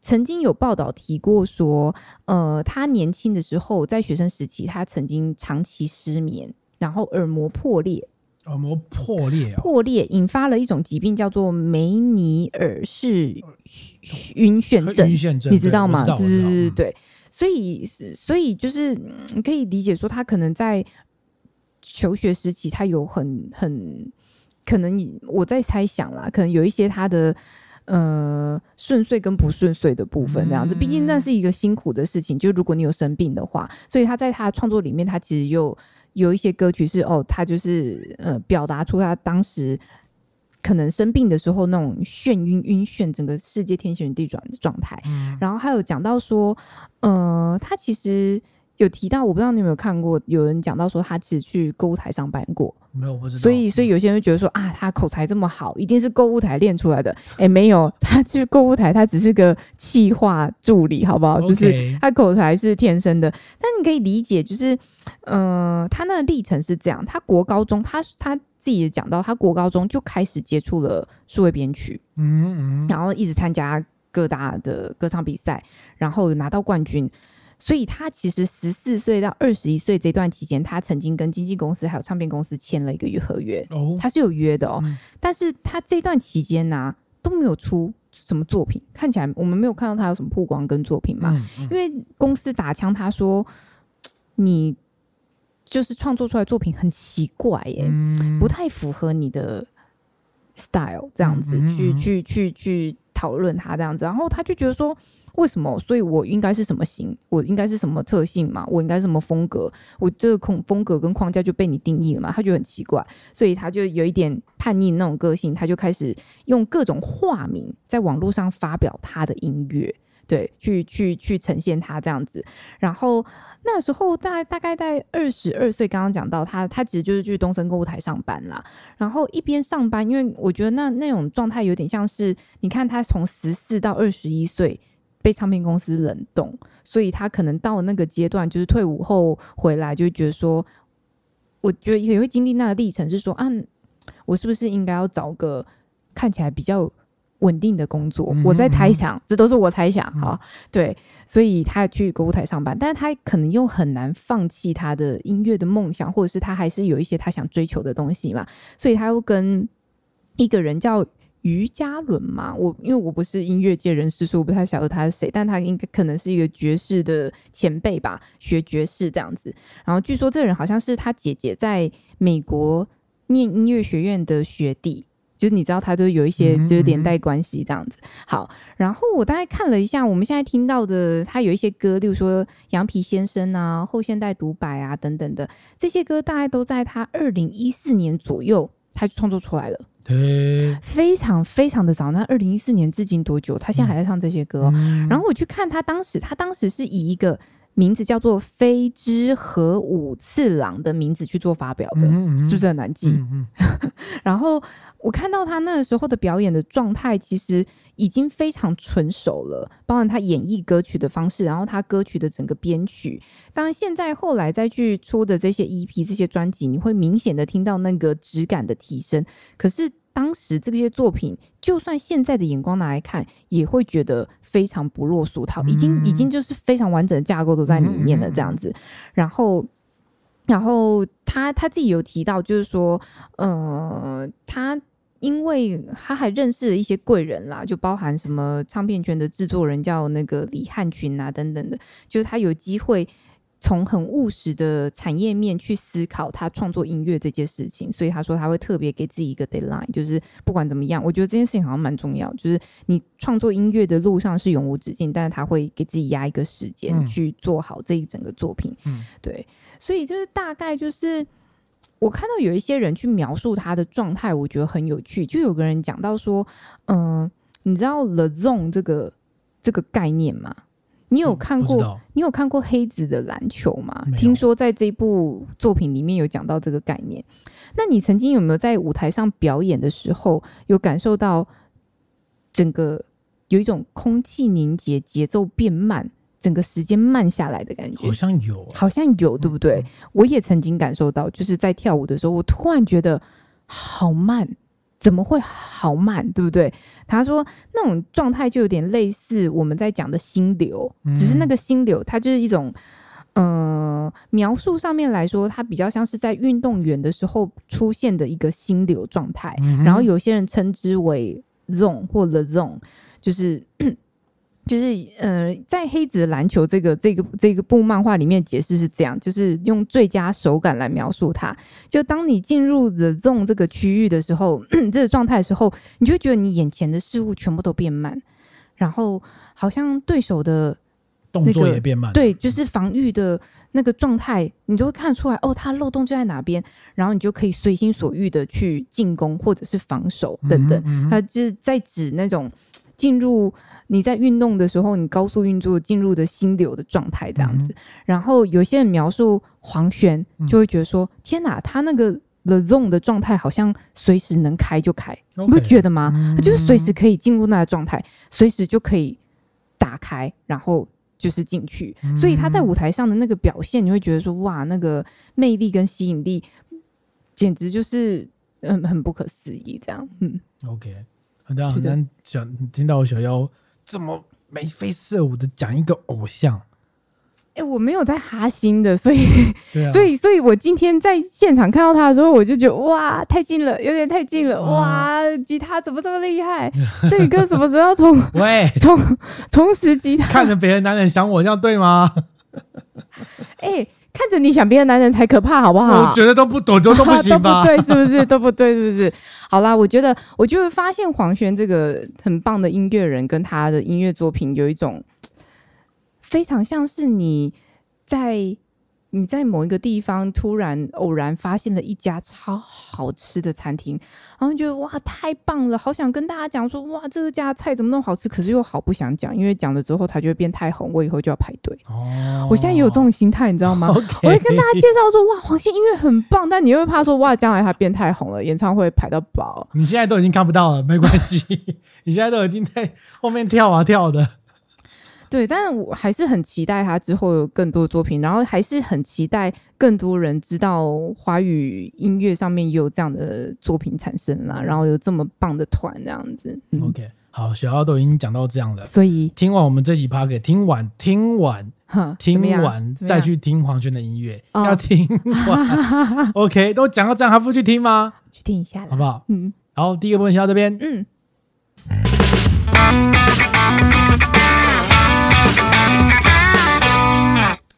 曾经有报道提过说，呃，他年轻的时候在学生时期，他曾经长期失眠，然后耳膜破裂，耳膜破裂啊，破裂引发了一种疾病，叫做梅尼尔氏晕眩症，晕眩症，你知道吗？对对对对。所以，所以就是你可以理解说，他可能在求学时期，他有很很可能，我在猜想啦，可能有一些他的呃顺遂跟不顺遂的部分，这样子。毕竟那是一个辛苦的事情，就如果你有生病的话，所以他在他的创作里面，他其实有有一些歌曲是哦，他就是呃表达出他当时。可能生病的时候那种眩晕、晕眩，整个世界天旋地转的状态。嗯，然后还有讲到说，呃，他其实有提到，我不知道你有没有看过，有人讲到说他其实去购物台上班过。没有，不知道。所以，所以有些人会觉得说啊，他口才这么好，一定是购物台练出来的。哎，没有，他去购物台，他只是个企划助理，好不好.就是他口才是天生的。但你可以理解，就是，呃，他那个历程是这样，他国高中，他他。自己也讲到，他国高中就开始接触了数位编曲，嗯嗯，然后一直参加各大的歌唱比赛，然后拿到冠军。所以他其实十四岁到二十一岁这段期间，他曾经跟经纪公司还有唱片公司签了一个合约，哦，他是有约的哦。嗯、但是他这段期间呢、啊、都没有出什么作品，看起来我们没有看到他有什么曝光跟作品嘛，嗯嗯、因为公司打枪他说你。就是创作出来作品很奇怪耶，嗯、不太符合你的 style 这样子，嗯、去去去去讨论他这样子，然后他就觉得说，为什么？所以我应该是什么型？我应该是什么特性嘛？我应该是什么风格？我这个空风格跟框架就被你定义了嘛？他就很奇怪，所以他就有一点叛逆那种个性，他就开始用各种化名在网络上发表他的音乐。对，去去去呈现他这样子。然后那时候大大概在二十二岁，刚刚讲到他，他其实就是去东森购物台上班啦。然后一边上班，因为我觉得那那种状态有点像是，你看他从十四到二十一岁被唱片公司冷冻，所以他可能到那个阶段，就是退伍后回来，就觉得说。我觉得也会经历那个历程，是说啊，我是不是应该要找个看起来比较稳定的工作？嗯、我在猜想，这都是我猜想。哈、嗯，对，所以他去购物台上班，但是他可能又很难放弃他的音乐的梦想，或者是他还是有一些他想追求的东西嘛，所以他又跟一个人叫。于嘉伦嘛，我因为我不是音乐界人士，所以我不太晓得他是谁，但他应该可能是一个爵士的前辈吧，学爵士这样子。然后据说这个人好像是他姐姐在美国念音乐学院的学弟，就是你知道他都有一些就是连带关系这样子。好，然后我大概看了一下，我们现在听到的他有一些歌，例如说《羊皮先生》啊，《后现代独白》啊等等的这些歌，大概都在他二零一四年左右他就创作出来了。对，非常非常的早。那二零一四年至今多久？他现在还在唱这些歌。嗯、然后我去看他当时，他当时是以一个名字叫做飞之和五次郎的名字去做发表的，嗯嗯、是不是很难记？然后我看到他那个时候的表演的状态，其实。已经非常纯熟了，包含他演绎歌曲的方式，然后他歌曲的整个编曲。当然，现在后来再去出的这些 EP、这些专辑，你会明显的听到那个质感的提升。可是当时这些作品，就算现在的眼光拿来看，也会觉得非常不落俗套，已经已经就是非常完整的架构都在里面了，这样子。然后，然后他他自己有提到，就是说，呃，他。因为他还认识了一些贵人啦，就包含什么唱片圈的制作人叫那个李汉群啊等等的，就是他有机会从很务实的产业面去思考他创作音乐这件事情，所以他说他会特别给自己一个 deadline，就是不管怎么样，我觉得这件事情好像蛮重要，就是你创作音乐的路上是永无止境，但是他会给自己压一个时间去做好这一整个作品，嗯，对，所以就是大概就是。我看到有一些人去描述他的状态，我觉得很有趣。就有个人讲到说，嗯、呃，你知道 The Zone 这个这个概念吗？你有看过？嗯、你有看过黑子的篮球吗？听说在这部作品里面有讲到这个概念。那你曾经有没有在舞台上表演的时候，有感受到整个有一种空气凝结、节奏变慢？整个时间慢下来的感觉，好像有，好像有，对不对？我也曾经感受到，就是在跳舞的时候，我突然觉得好慢，怎么会好慢，对不对？他说那种状态就有点类似我们在讲的心流，嗯、只是那个心流，它就是一种，嗯、呃，描述上面来说，它比较像是在运动员的时候出现的一个心流状态，嗯、然后有些人称之为 zone 或 the zone，就是。就是呃，在黑子的篮球这个这个这个部漫画里面解释是这样，就是用最佳手感来描述它。就当你进入 the zone 这个区域的时候，这个状态的时候，你就会觉得你眼前的事物全部都变慢，然后好像对手的、那个、动作也变慢。对，就是防御的那个状态，你就会看出来哦，它漏洞就在哪边，然后你就可以随心所欲的去进攻或者是防守等等。嗯嗯，它就是在指那种进入。你在运动的时候，你高速运作进入的心流的状态这样子，嗯、然后有些人描述黄轩，就会觉得说：“嗯、天哪，他那个 the zone 的状态好像随时能开就开，你不觉得吗？他、嗯、就是随时可以进入那个状态，随时就可以打开，然后就是进去。嗯、所以他在舞台上的那个表现，你会觉得说：哇，那个魅力跟吸引力，简直就是嗯很不可思议这样。嗯，OK，很难很难想听到小妖。这么眉飞色舞的讲一个偶像，哎、欸，我没有在哈星的，所以，啊、所以，所以我今天在现场看到他的时候，我就觉得哇，太近了，有点太近了，哇，吉他怎么这么厉害？这宇哥什么时候要从喂从重拾吉他？看着别的男人想我，这样对吗？哎、欸，看着你想别的男人才可怕，好不好？我觉得都不懂，都都不行吧？都不对，是不是？都不对，是不是？好啦，我觉得，我就会发现黄轩这个很棒的音乐人，跟他的音乐作品有一种非常像是你在你在某一个地方突然偶然发现了一家超好吃的餐厅，然后觉得哇太棒了，好想跟大家讲说哇这个家菜怎么那么好吃，可是又好不想讲，因为讲了之后它就会变太红，我以后就要排队。哦，我现在也有这种心态，你知道吗？Okay、我会跟大家介绍说哇黄仙音乐很棒，但你又会怕说哇将来它变太红了，演唱会排到爆。你现在都已经看不到了，没关系，你现在都已经在后面跳啊跳的。对，但是我还是很期待他之后有更多作品，然后还是很期待更多人知道华语音乐上面也有这样的作品产生啦，然后有这么棒的团这样子。嗯、OK，好，小奥都已经讲到这样了，所以听完我们这集 Podcast，听完听完 听完再去听黄轩的音乐，要听完。OK，都讲到这样还不去听吗？去听一下，好不好？嗯，好，第一个部分先到这边。嗯。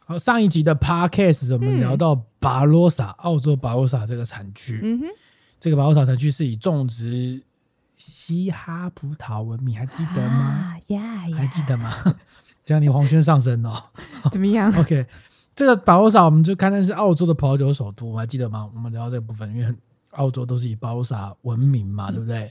好，上一集的 podcast 我们聊到巴罗萨，澳洲巴罗萨这个产区。嗯哼，这个巴罗萨产区是以种植嘻哈葡萄闻名，还记得吗？呀、啊，还记得吗？这样你黄轩上身哦。怎么样？OK，这个巴罗萨我们就看的是澳洲的葡萄酒首都，还记得吗？我们聊到这个部分，因为澳洲都是以巴罗萨闻名嘛，对不对？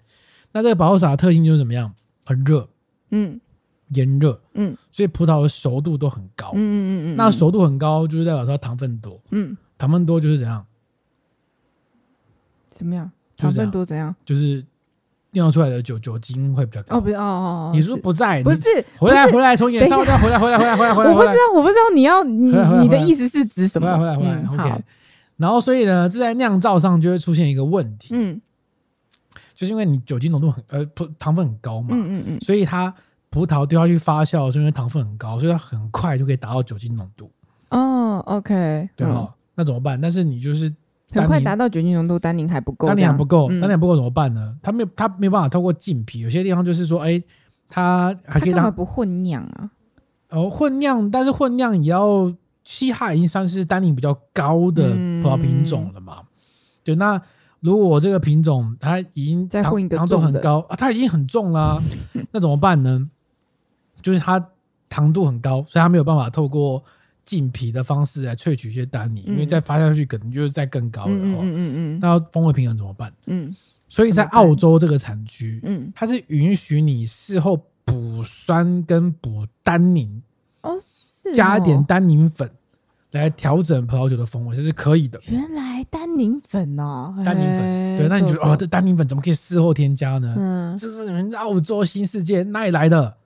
那这个巴罗萨的特性就是怎么样？很热。嗯。炎热，嗯，所以葡萄的熟度都很高，嗯嗯嗯嗯，那熟度很高就是代表它糖分多，嗯，糖分多就是怎样？怎么样？糖分多怎样？就是酿出来的酒酒精会比较高。哦不哦哦，你说不在？不是，回来回来，从演唱会回来回来回来回来回来。我不知道，我不知道你要你你的意思是指什么？回来回来回来，OK。然后所以呢，这在酿造上就会出现一个问题，嗯，就是因为你酒精浓度很呃不糖分很高嘛，嗯嗯嗯，所以它。葡萄丢下去发酵，是因为糖分很高，所以它很快就可以达到酒精浓度。哦，OK，对哈，那怎么办？但是你就是很快达到酒精浓度，单宁还不够，单宁还不够，单宁还不够怎么办呢？它没有，它没有办法透过浸皮。有些地方就是说，哎，它还可以让不混酿啊？哦，混酿，但是混酿也要西哈已经算是单宁比较高的葡萄品种了嘛？对，那。如果我这个品种它已经糖糖度很高啊，它已经很重了，啊，那怎么办呢？就是它糖度很高，所以它没有办法透过浸皮的方式来萃取一些单宁，嗯、因为再发下去可能就是再更高了。嗯嗯嗯，那风味平衡怎么办？嗯，所以在澳洲这个产区，嗯，它是允许你事后补酸跟补单宁哦，是加一点单宁粉。来调整葡萄酒的风味，这是可以的。原来单宁粉哦，单宁粉，对，那你觉得哦，这单宁粉怎么可以事后添加呢？嗯，这是人澳洲新世界哪里来的？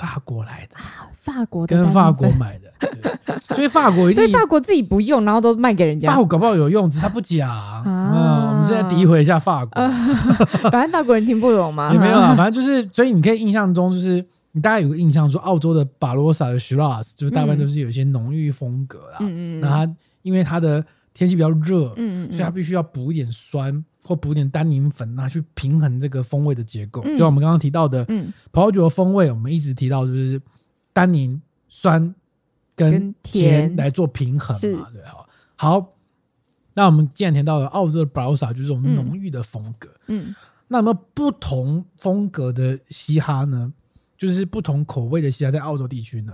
法国来的啊，法国的跟法国买的，对，所以法国一定，所以法国自己不用，然后都卖给人家。法国搞不好有用，只是他不讲。嗯，我们现在诋毁一下法国，反正法国人听不懂嘛。也没有啊，反正就是，所以你可以印象中就是。你大概有个印象，说澳洲的巴罗萨的 Shiraz 就是大半都是有一些浓郁风格啦。嗯嗯。那它因为它的天气比较热，嗯嗯，所以它必须要补一点酸或补一点单宁粉，拿去平衡这个风味的结构。就像我们刚刚提到的，嗯，葡萄酒的风味，我们一直提到就是单宁、酸跟甜来做平衡嘛，对哈。好，那我们既然提到了澳洲的巴罗萨，就是这种浓郁的风格，嗯，那么不同风格的嘻哈呢？就是不同口味的嘻哈在澳洲地区呢，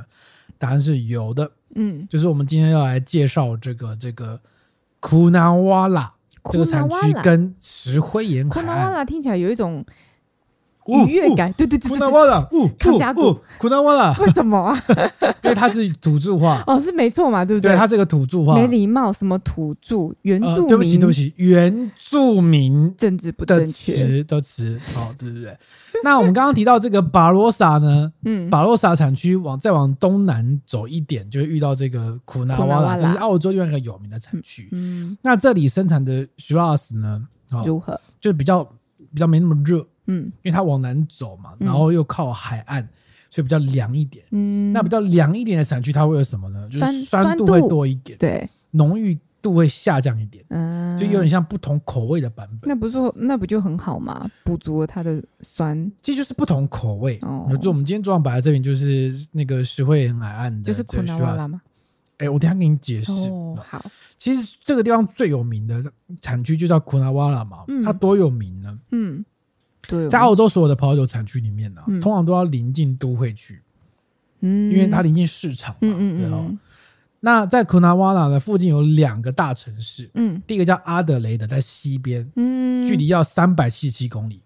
答案是有的。嗯，就是我们今天要来介绍这个这个库纳瓦拉这个产区跟石灰岩海岸。库纳瓦拉听起来有一种。愉悦感，对对对，库纳瓦拉，康加库，库纳瓦拉，为什么啊？因为它是土著话，哦，是没错嘛，对不对？对，它是个土著话，没礼貌，什么土著、原住民？对不起，对不起，原住民政治不正确的词，好，对不对？那我们刚刚提到这个巴罗萨呢，嗯，巴罗萨产区往再往东南走一点，就会遇到这个库纳瓦拉，这是澳洲另外一个有名的产区。嗯，那这里生产的 Shiraz 呢，如何？就比较比较没那么热。嗯，因为它往南走嘛，然后又靠海岸，嗯、所以比较凉一点。嗯，那比较凉一点的产区，它会有什么呢？就是酸度会多一点，对，浓郁度会下降一点。嗯，就有点像不同口味的版本。那不是说那不就很好吗？补足了它的酸，其实就是不同口味。哦，就我们今天桌上摆在这边，就是那个石灰岩海岸的，就是库纳瓦拉吗？哎，我等下给你解释。哦，好。其实这个地方最有名的产区就叫库纳瓦拉嘛，嗯、它多有名呢？嗯。对，在澳洲所有的葡萄酒产区里面呢、啊，嗯、通常都要临近都会区，嗯，因为它临近市场嘛，嗯嗯，嗯，然后那在库纳瓦纳的附近有两个大城市，嗯，第一个叫阿德雷德，在西边，嗯，距离要三百七十七公里。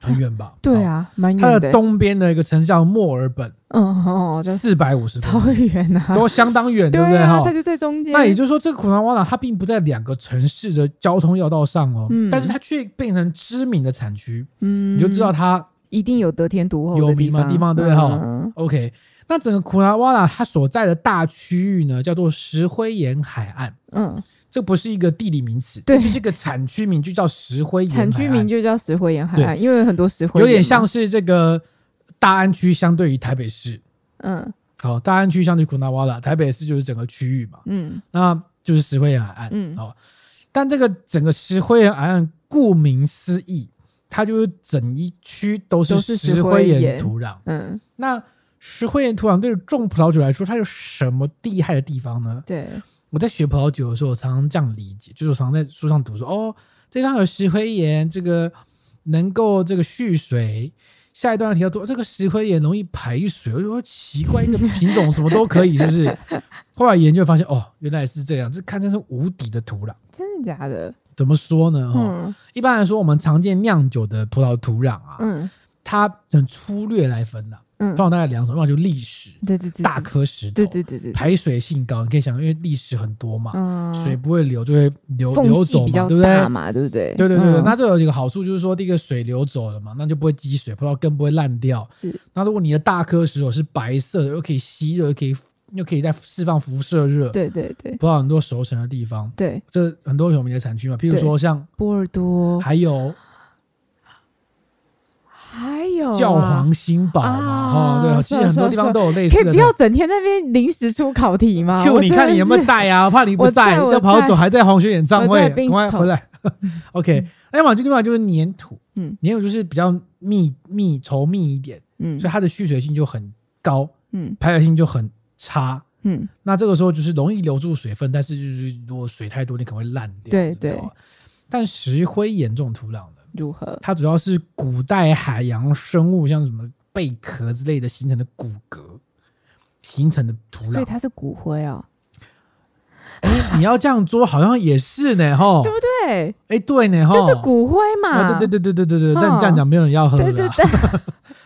很远吧？对啊，蛮远的。它的东边的一个城市叫墨尔本，嗯哦，四百五十超远啊，都相当远，对不对？哈，它就在中间。那也就是说，这个库纳瓦拉它并不在两个城市的交通要道上哦，但是它却变成知名的产区，嗯，你就知道它一定有得天独厚有名的地方，对不对？哈，OK。那整个库纳瓦拉它所在的大区域呢，叫做石灰岩海岸，嗯。这不是一个地理名词，这是这个产区名就叫石灰岩。产区名就叫石灰岩海岸，因为很多石灰。有点像是这个大安区相对于台北市，嗯，好，大安区相对于库纳瓦拉，台北市就是整个区域嘛，嗯，那就是石灰岩海岸，嗯，好，但这个整个石灰岩海岸，顾名思义，它就是整一区都是石灰岩。土壤，嗯，那石灰岩土壤对于种葡萄酒来说，它有什么厉害的地方呢？对。我在学葡萄酒的时候，我常常这样理解，就是我常常在书上读说，哦，这张有石灰岩，这个能够这个蓄水。下一段提到多，这个石灰岩容易排水。我就说奇怪，一个品种什么都可以，是不是？后来研究发现，哦，原来是这样，这堪称是无底的土壤。真的假的？怎么说呢？哈、嗯，一般来说，我们常见酿酒的葡萄土壤啊，嗯，它很粗略来分的、啊。嗯，放大概两种，要么就砾石，对对对，大颗石头，对对对对，排水性高，你可以想，因为砾石很多嘛，嗯，水不会流，就会流流走嘛，对不对？对不对？对对对对，那这有一个好处，就是说，第一个水流走了嘛，那就不会积水，葡萄根不会烂掉。是，那如果你的大颗石头是白色的，又可以吸热，又可以又可以再释放辐射热，对对对，葡萄很多熟成的地方，对，这很多有名的产区嘛，譬如说像波尔多，还有。还有教皇新堡嘛，哦，对，其实很多地方都有类似的。可以不要整天在那边临时出考题吗？Q，你看你有没有在啊？怕你不在，要跑走还在黄学演唱会，赶快回来。OK，哎，嘛，这地方就是粘土，嗯，粘土就是比较密密稠密一点，嗯，所以它的蓄水性就很高，嗯，排水性就很差，嗯，那这个时候就是容易留住水分，但是就是如果水太多，你可能会烂掉，对对。但石灰岩这种土壤。如何？它主要是古代海洋生物，像什么贝壳之类的形成的骨骼形成的土壤，所以它是骨灰啊、哦。哎、欸，你要这样做，好像也是呢，哈，对不对？哎、欸，对呢，哈，就是骨灰嘛。哦、对对对对对对对，这样这样讲，没有人要喝了。对对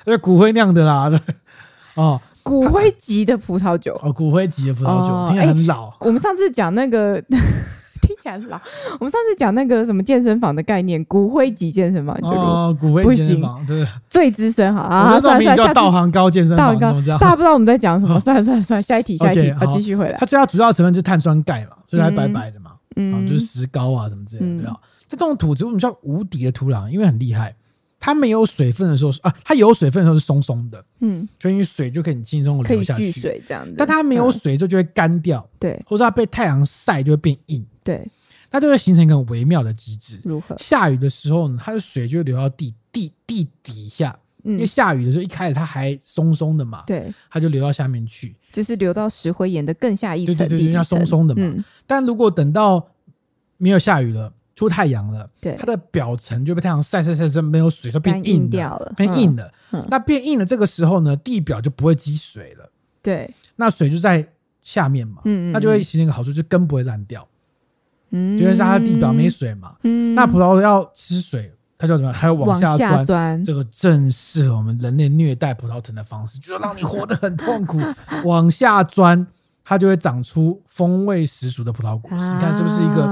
对，骨灰酿的啦。哦，骨灰级的葡萄酒。哦，骨灰级的葡萄酒，听起来很老。欸、我们上次讲那个。我们上次讲那个什么健身房的概念，骨灰级健身房，哦，骨灰健身房，对，最资深好啊，算了算了，叫道行高健身房，大家不知道我们在讲什么，算了算了算了，下一题下一题，好，继续回来。它最主要成分是碳酸钙嘛，所以它白白的嘛，嗯，就是石膏啊什么之类的，对啊。这种土质为什么叫无敌的土壤？因为很厉害，它没有水分的时候啊，它有水分的时候是松松的，嗯，所以你水就可以轻松的流下去，水这样子。但它没有水之后就会干掉，对，或者它被太阳晒就会变硬。对，那就会形成一个微妙的机制。如何？下雨的时候呢，它的水就会流到地地地底下，嗯，因为下雨的时候一开始它还松松的嘛，对，它就流到下面去，就是流到石灰岩的更下一层，对对对，它松松的嘛。嗯，但如果等到没有下雨了，出太阳了，对，它的表层就被太阳晒晒晒晒，没有水就变硬掉了，变硬了。那变硬了，这个时候呢，地表就不会积水了。对，那水就在下面嘛，嗯，那就会形成一个好处，就是根不会烂掉。嗯，因为是它的地表没水嘛，嗯，那葡萄要吃水，它叫什么？还要往下钻，这个正适合我们人类虐待葡萄藤的方式，就是让你活得很痛苦，往下钻，它就会长出风味十足的葡萄果实。你看是不是一个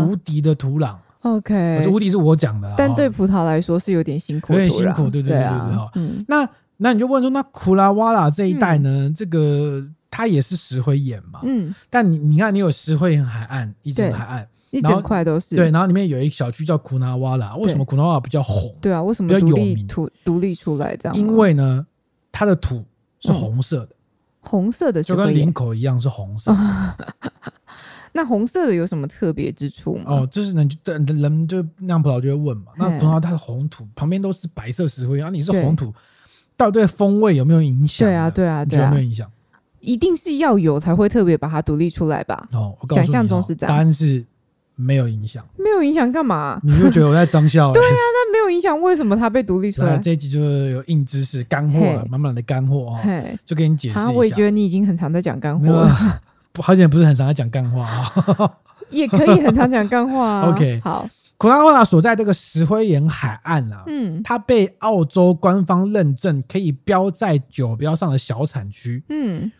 无敌的土壤？OK，这无敌是我讲的，但对葡萄来说是有点辛苦，有点辛苦，对对对对对哈。嗯，那那你就问说，那库拉瓦拉这一带呢？这个。它也是石灰岩嘛，嗯，但你你看，你有石灰岩海岸，一整海岸，一整块都是，对，然后里面有一个小区叫库纳瓦拉，为什么库纳瓦拉比较红？对啊，为什么比较有名？土独立出来这样？因为呢，它的土是红色的，红色的就跟林口一样是红色。那红色的有什么特别之处吗？哦，就是人就人就酿葡萄就会问嘛，那葡萄它是红土旁边都是白色石灰，然后你是红土，到底对风味有没有影响？对啊，对啊，对啊，有没有影响？一定是要有才会特别把它独立出来吧？哦，我告诉你，想象中是这样，答案是没有影响。没有影响干嘛？你就觉得我在装笑？对啊，那没有影响，为什么它被独立出来？这一集就是有硬知识、干货了，满满的干货啊！就给你解释一下。我也觉得你已经很常在讲干货了。好像不是很常在讲干话啊，也可以很常讲干话啊。OK，好，库拉瓦拉所在这个石灰岩海岸啊，嗯，它被澳洲官方认证可以标在酒标上的小产区，嗯，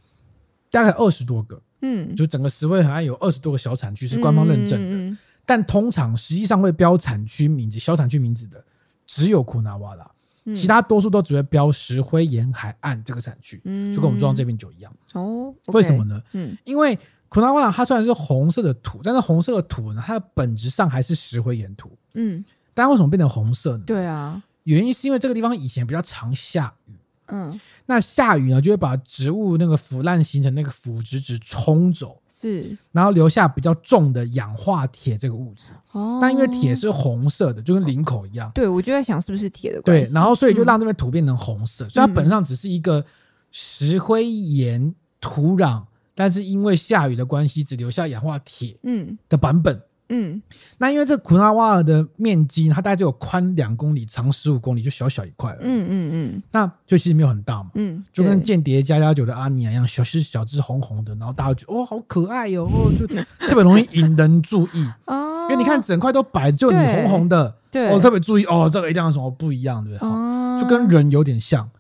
大概二十多个，嗯，就整个石灰海岸有二十多个小产区是官方认证的，但通常实际上会标产区名字、小产区名字的只有库纳瓦拉。其他多数都只会标石灰岩海岸这个产区，就跟我们庄这瓶酒一样。哦，为什么呢？嗯，因为库纳瓦拉它虽然是红色的土，但是红色的土呢，它的本质上还是石灰岩土。嗯，但为什么变成红色呢？对啊，原因是因为这个地方以前比较常下雨。嗯，那下雨呢，就会把植物那个腐烂形成那个腐殖质冲走。是，然后留下比较重的氧化铁这个物质。哦，但因为铁是红色的，就跟领口一样。对，我就在想是不是铁的关系。对，然后所以就让这边土变成红色。所以它本质上只是一个石灰岩土壤，但是因为下雨的关系，只留下氧化铁嗯的版本。嗯，那因为这库纳瓦尔的面积，它大概就有宽两公里，长十五公里，就小小一块了。嗯嗯嗯，那就其实没有很大嘛。嗯，就跟间谍加加酒的阿尼亚一样，小是小只红红的，然后大家就觉得哦，好可爱哟、哦，就特别容易引人注意。哦，因为你看整块都白，就你红红的，对，我、哦、特别注意哦，这个一定要什么不一样，对不对？哦，就跟人有点像，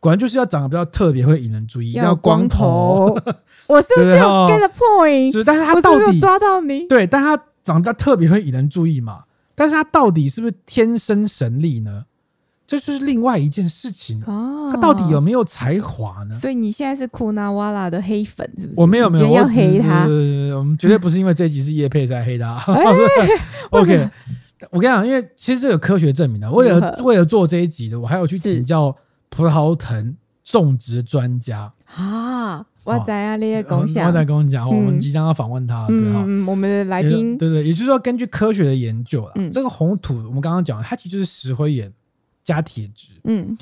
果然就是要长得比较特别，会引人注意，一定要光头。光头我是不是有 get the point？是，但是他到底抓到你？对，但他。长得特别会引人注意嘛，但是他到底是不是天生神力呢？这就是另外一件事情哦。他到底有没有才华呢？所以你现在是库纳瓦拉的黑粉是不是？我没有没有，要黑他。我们绝对不是因为这一集是叶佩才黑他。欸、OK，我跟你讲，因为其实这有科学证明的。为了为了做这一集的，我还有去请教葡萄藤种植专家啊。我在啊，你也共享。我在跟你讲，我们即将要访问他，对哈。我们的来宾，对对，也就是说，根据科学的研究啦，这个红土，我们刚刚讲，它其实就是石灰岩加铁质。嗯，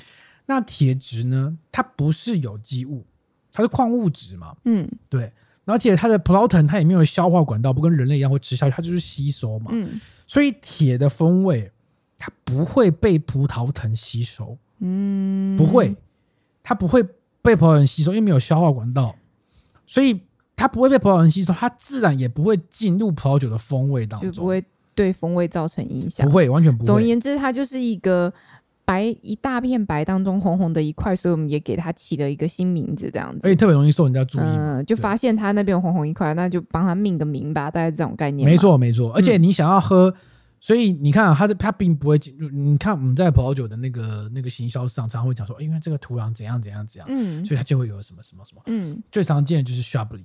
那铁质呢，它不是有机物，它是矿物质嘛。嗯，对。而且它的葡萄藤，它也没有消化管道，不跟人类一样会吃下去，它就是吸收嘛。嗯，所以铁的风味，它不会被葡萄藤吸收。嗯，不会，它不会。被葡萄藤吸收，因为没有消化管道，所以它不会被葡萄藤吸收，它自然也不会进入葡萄酒的风味当中，就不会对风味造成影响。不会，完全不会。总而言之，它就是一个白一大片白当中红红的一块，所以我们也给它起了一个新名字，这样子。而且特别容易受人家注意。嗯，就发现它那边有红红一块，那就帮它命个名吧，大概这种概念。没错，没错。而且你想要喝。嗯所以你看啊，它是它并不会进入。你看我们在葡萄酒的那个那个行销上，常常会讲说，因为这个土壤怎样怎样怎样，嗯，所以它就会有什么什么什么，嗯，最常见的就是 Chablis，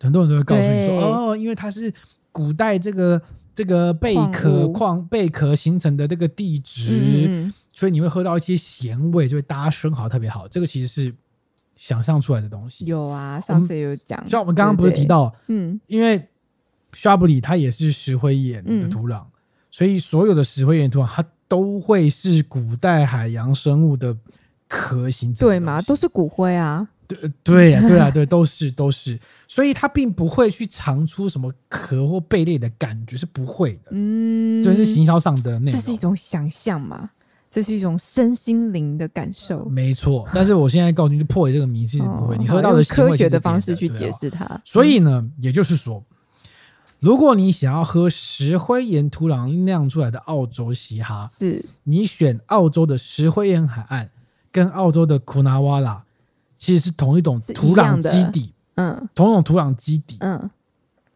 很多人都会告诉你说，哦，因为它是古代这个这个贝壳矿贝壳形成的这个地质，嗯，所以你会喝到一些咸味，就会搭生蚝特别好。这个其实是想象出来的东西。有啊，上次也有讲，像我们刚刚不是提到，嗯，因为 Chablis 它也是石灰岩的土壤。所以所有的石灰岩土壤，它都会是古代海洋生物的壳形成。对嘛？都是骨灰啊。对对呀，对啊，对，都是都是。所以它并不会去尝出什么壳或贝类的感觉，是不会的。嗯，这是行销上的内容。这是一种想象嘛？这是一种身心灵的感受。没错。但是我现在告诉你，就破解这个迷思，不会。你喝到的科学的方式去解释它。所以呢，也就是说。如果你想要喝石灰岩土壤酿出来的澳洲嘻哈，是你选澳洲的石灰岩海岸，跟澳洲的库纳瓦拉其实是同一种土壤基底，嗯，同一种土壤基底，嗯。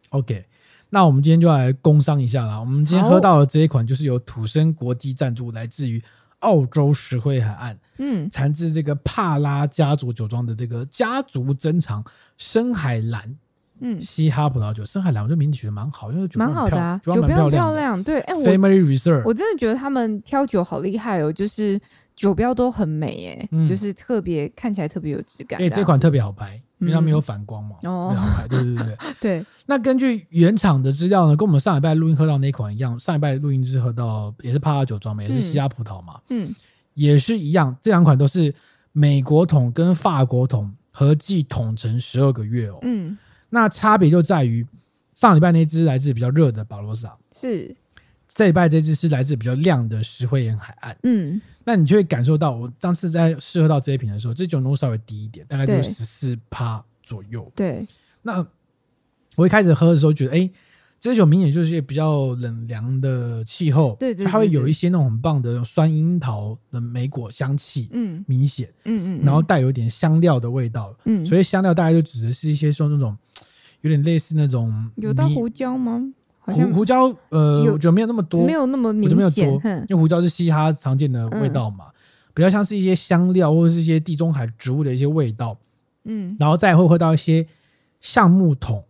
OK，那我们今天就来工商一下啦。我们今天喝到的这一款就是由土生国际赞助，来自于澳洲石灰海岸，嗯，产自这个帕拉家族酒庄的这个家族珍藏深海蓝。嗯，嘻哈葡萄酒，深海蓝，我觉得名字取得蛮好，因为酒蛮好的啊，酒标很漂亮。对，哎，Family Reserve，我真的觉得他们挑酒好厉害哦，就是酒标都很美，哎，就是特别看起来特别有质感。哎，这款特别好拍，因为它没有反光嘛，哦，特别好拍。对对对 对。那根据原厂的资料呢，跟我们上礼拜录音喝到那款一样，上礼拜录音是喝到也是帕拉酒庄嘛，也是西哈葡萄嘛，嗯，也是一样，这两款都是美国桶跟法国桶合计桶成十二个月哦，嗯。那差别就在于，上礼拜那只来自比较热的保罗萨，是这礼拜这只是来自比较亮的石灰岩海岸。嗯，那你就会感受到，我当时在试喝到这一瓶的时候，这酒浓度稍微低一点，大概就十四趴左右。对，那我一开始喝的时候觉得，哎、欸，这酒明显就是比较冷凉的气候，对对，对，它会有一些那种很棒的酸樱桃的莓果香气，嗯，明显，嗯嗯，然后带有一点香料的味道，嗯，所以香料大概就指的是一些说那种有点类似那种有到胡椒吗？胡胡椒，呃，我觉得没有那么多，没有那么明显，没有多，因为胡椒是嘻哈常见的味道嘛，嗯、比较像是一些香料或者是一些地中海植物的一些味道，嗯，然后再会喝到一些橡木桶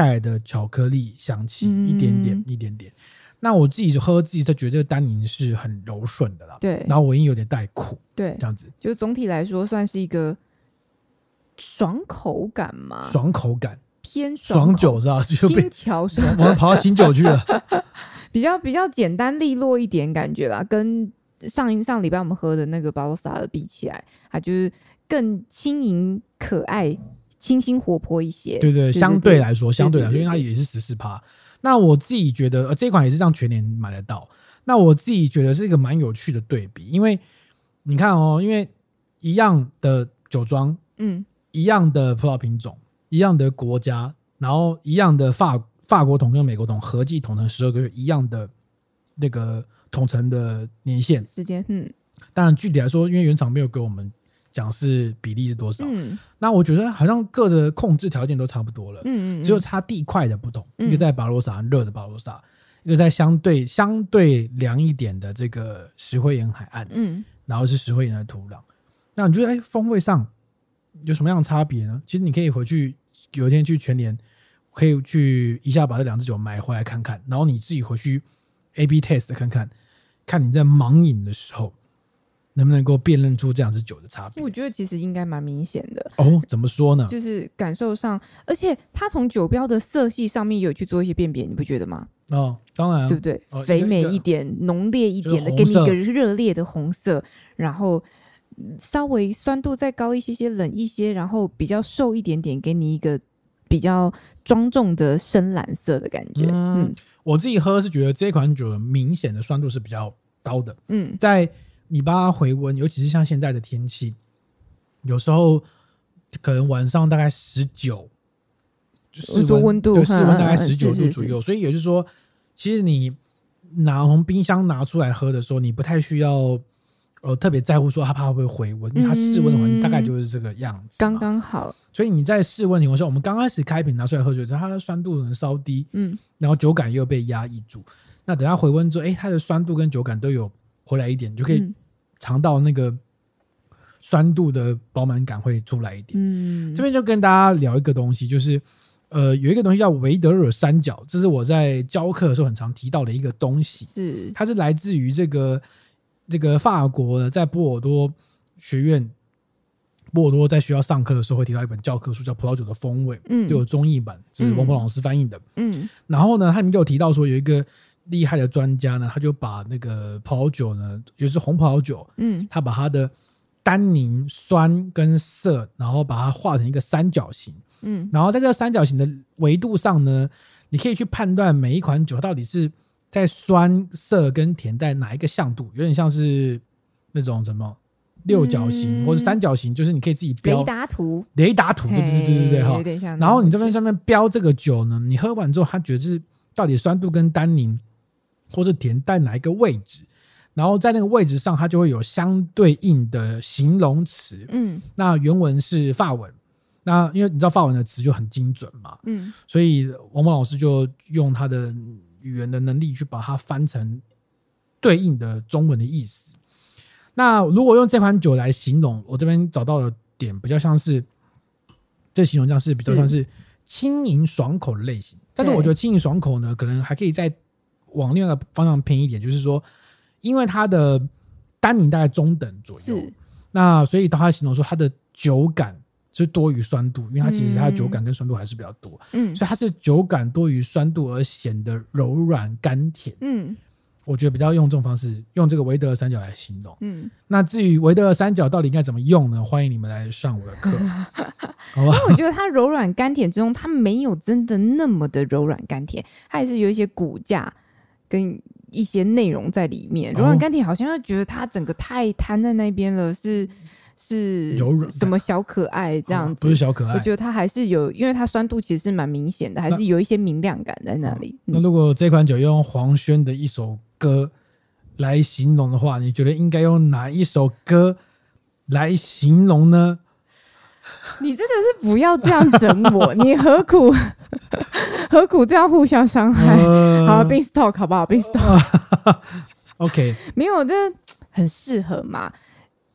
带来的巧克力香气，嗯、一点点，一点点。那我自己喝自己是觉得单宁是很柔顺的啦，对，然后尾韵有点带苦，对，这样子，就总体来说算是一个爽口感嘛，爽口感。偏爽酒是吧？就被新桥 爽，我们跑到新酒去了。比较比较简单利落一点感觉啦，跟上一上礼拜我们喝的那个巴罗萨的比起来，它就是更轻盈可爱、清新活泼一些。对对，对，相对来说，相对来说，因为它也是十四趴。那我自己觉得，呃，这款也是让全年买得到。那我自己觉得是一个蛮有趣的对比，因为你看哦，因为一样的酒庄，嗯，一样的葡萄品种。一样的国家，然后一样的法法国桶跟美国桶合计统成十二个月，一样的那个统成的年限时间，嗯，当然具体来说，因为原厂没有给我们讲是比例是多少，嗯，那我觉得好像各的控制条件都差不多了，嗯嗯，只有差地块的不同，嗯、一个在巴罗萨热的巴罗萨，一个在相对相对凉一点的这个石灰岩海岸，嗯，然后是石灰岩的土壤，那你觉得哎风味上有什么样的差别呢？其实你可以回去。有一天去全年，可以去一下把这两支酒买回来看看，然后你自己回去 A/B test 看看，看你在盲饮的时候能不能够辨认出这两支酒的差别。我觉得其实应该蛮明显的哦。怎么说呢？就是感受上，而且它从酒标的色系上面有去做一些辨别，你不觉得吗？哦，当然，对不对？哦、肥美一点、浓烈一点的，给你一个热烈的红色，然后。稍微酸度再高一些些，冷一些，然后比较瘦一点点，给你一个比较庄重的深蓝色的感觉。嗯，嗯我自己喝是觉得这款酒明显的酸度是比较高的。嗯，在你把它回温，尤其是像现在的天气，有时候可能晚上大概十九，室温度室温大概十九度左右，所以也就是说，其实你拿从冰箱拿出来喝的时候，你不太需要。呃，特别在乎说它怕会不会回温，因为它室温的环境大概就是这个样子，刚刚好。所以你在室温情况下，我们刚开始开瓶拿出来喝酒，它的酸度可能稍低，嗯，然后酒感又被压抑住。那等它回温之后，哎，它的酸度跟酒感都有回来一点，你就可以尝到那个酸度的饱满感会出来一点。嗯，这边就跟大家聊一个东西，就是呃，有一个东西叫维德尔三角，这是我在教课的时候很常提到的一个东西，是它是来自于这个。这个法国的，在波尔多学院，波尔多在学校上课的时候会提到一本教科书，叫《葡萄酒的风味》，嗯，就有中译版，是王鹏老师翻译的，嗯。然后呢，他们就有提到说，有一个厉害的专家呢，他就把那个葡萄酒呢，也就是红葡萄酒，嗯，他把它的单宁、酸跟涩，然后把它画成一个三角形，嗯。然后在这个三角形的维度上呢，你可以去判断每一款酒到底是。在酸涩跟甜在哪一个向度，有点像是那种什么六角形或者三角形，就是你可以自己标雷达图，雷达图，对对对对对哈。然后你这边上面标这个酒呢，你喝完之后，它觉得是到底酸度跟单宁或是填在哪一个位置，然后在那个位置上，它就会有相对应的形容词。嗯，那原文是法文，那因为你知道法文的词就很精准嘛，嗯，所以王蒙老师就用他的。语言的能力去把它翻成对应的中文的意思。那如果用这款酒来形容，我这边找到的点比较像是，这形容像是比较像是轻盈爽口的类型。但是我觉得轻盈爽口呢，可能还可以再往另外一个方向偏一点，就是说，因为它的单宁大概中等左右，那所以当它形容说它的酒感。是多于酸度，因为它其实它的酒感跟酸度还是比较多，嗯，所以它是酒感多于酸度而显得柔软甘甜，嗯，我觉得比较用这种方式，用这个维德尔三角来形容，嗯，那至于维德尔三角到底应该怎么用呢？欢迎你们来上我的课，好吧？因为我觉得它柔软甘甜之中，它没有真的那么的柔软甘甜，它还是有一些骨架跟一些内容在里面。柔软甘甜好像又觉得它整个太摊在那边了，是。是什么小可爱这样子，不是小可爱。我觉得它还是有，因为它酸度其实是蛮明显的，还是有一些明亮感在那里。那如果这款酒用黄轩的一首歌来形容的话，你觉得应该用哪一首歌来形容呢？你真的是不要这样整我，你何苦 何苦这样互相伤害？呃、好，Beanstalk 好不好？Beanstalk，OK，没有，这很适合嘛。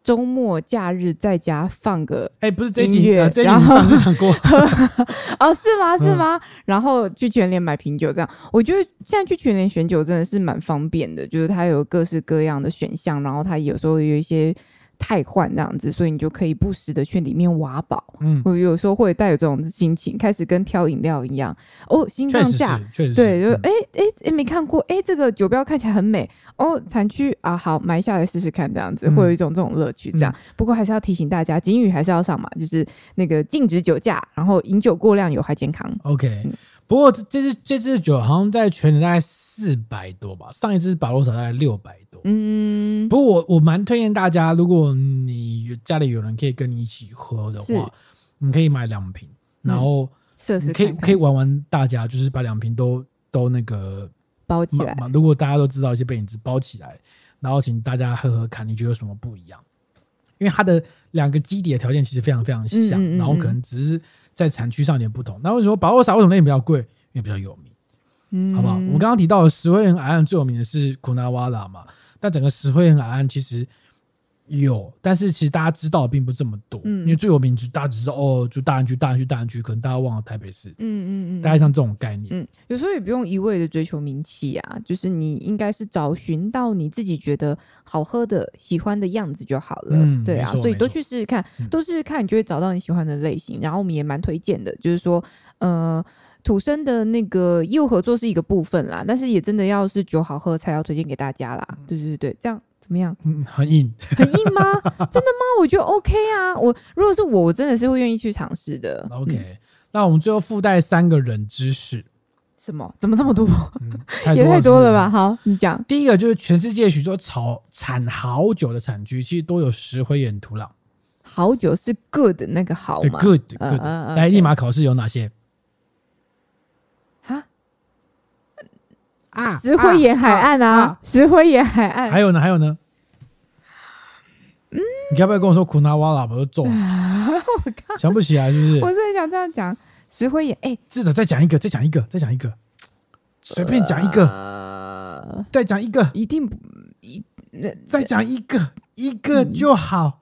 周末假日在家放个哎，不是这几年，这几年上次讲过哦，是吗？是吗？嗯、然后去全联买瓶酒，这样我觉得现在去全联选酒真的是蛮方便的，就是它有各式各样的选项，然后它有时候有一些。太换这样子，所以你就可以不时的去里面挖宝。嗯，我有时候会带有这种心情，开始跟挑饮料一样。哦，新上架，对，就哎哎哎，没看过，哎，这个酒标看起来很美。哦，产区啊，好，买下来试试看，这样子、嗯、会有一种这种乐趣。这样，嗯、不过还是要提醒大家，警语还是要上嘛，就是那个禁止酒驾，然后饮酒过量有害健康。OK，、嗯、不过这这支这支酒好像在全年大概四百多吧，上一支巴罗萨大概六百多。嗯，不过我我蛮推荐大家，如果你家里有人可以跟你一起喝的话，你可以买两瓶，然后你可以可以玩玩，大家就是把两瓶都都那个包起来。如果大家都知道一些背景词，包起来，然后请大家喝喝看，你觉得有什么不一样？因为它的两个基底的条件其实非常非常像，嗯嗯嗯，然后可能只是在产区上有点不同。那为什么巴沃萨为什么那边比较贵？因为比较有名，嗯，好不好？我们刚刚提到的石灰岩海岸最有名的是库纳瓦拉嘛。但整个石灰岩海岸其实有，但是其实大家知道的并不这么多，嗯，因为最有名就大家只知道哦，就大安区、大安区、大安区，可能大家忘了台北市，嗯嗯嗯，大概像这种概念，嗯，有时候也不用一味的追求名气啊，就是你应该是找寻到你自己觉得好喝的、喜欢的样子就好了，嗯，对啊，所以都去试试看，都试试看，你就会找到你喜欢的类型。然后我们也蛮推荐的，就是说，呃。土生的那个业务合作是一个部分啦，但是也真的要是酒好喝才要推荐给大家啦。对对对，这样怎么样？嗯，很硬，很硬吗？真的吗？我觉得 OK 啊。我如果是我，我真的是会愿意去尝试的。OK，、嗯、那我们最后附带三个冷知识。什么？怎么这么多？嗯、太多也太多了吧？好，你讲。第一个就是全世界许多草产好酒的产区，其实都有石灰岩土壤。好酒是 good 那个好吗？Good good。来，立马考试有哪些？啊，石灰岩海岸啊，啊啊石灰岩海岸。还有呢？还有呢？嗯，你要不要跟我说苦纳瓦拉不是重？我 刚想不起来，是不是？我是很想这样讲石灰岩。哎、欸，是的，再讲一个，再讲一个，再讲一个，随便讲一个，呃、再讲一个，一定一，再讲一个，一个就好。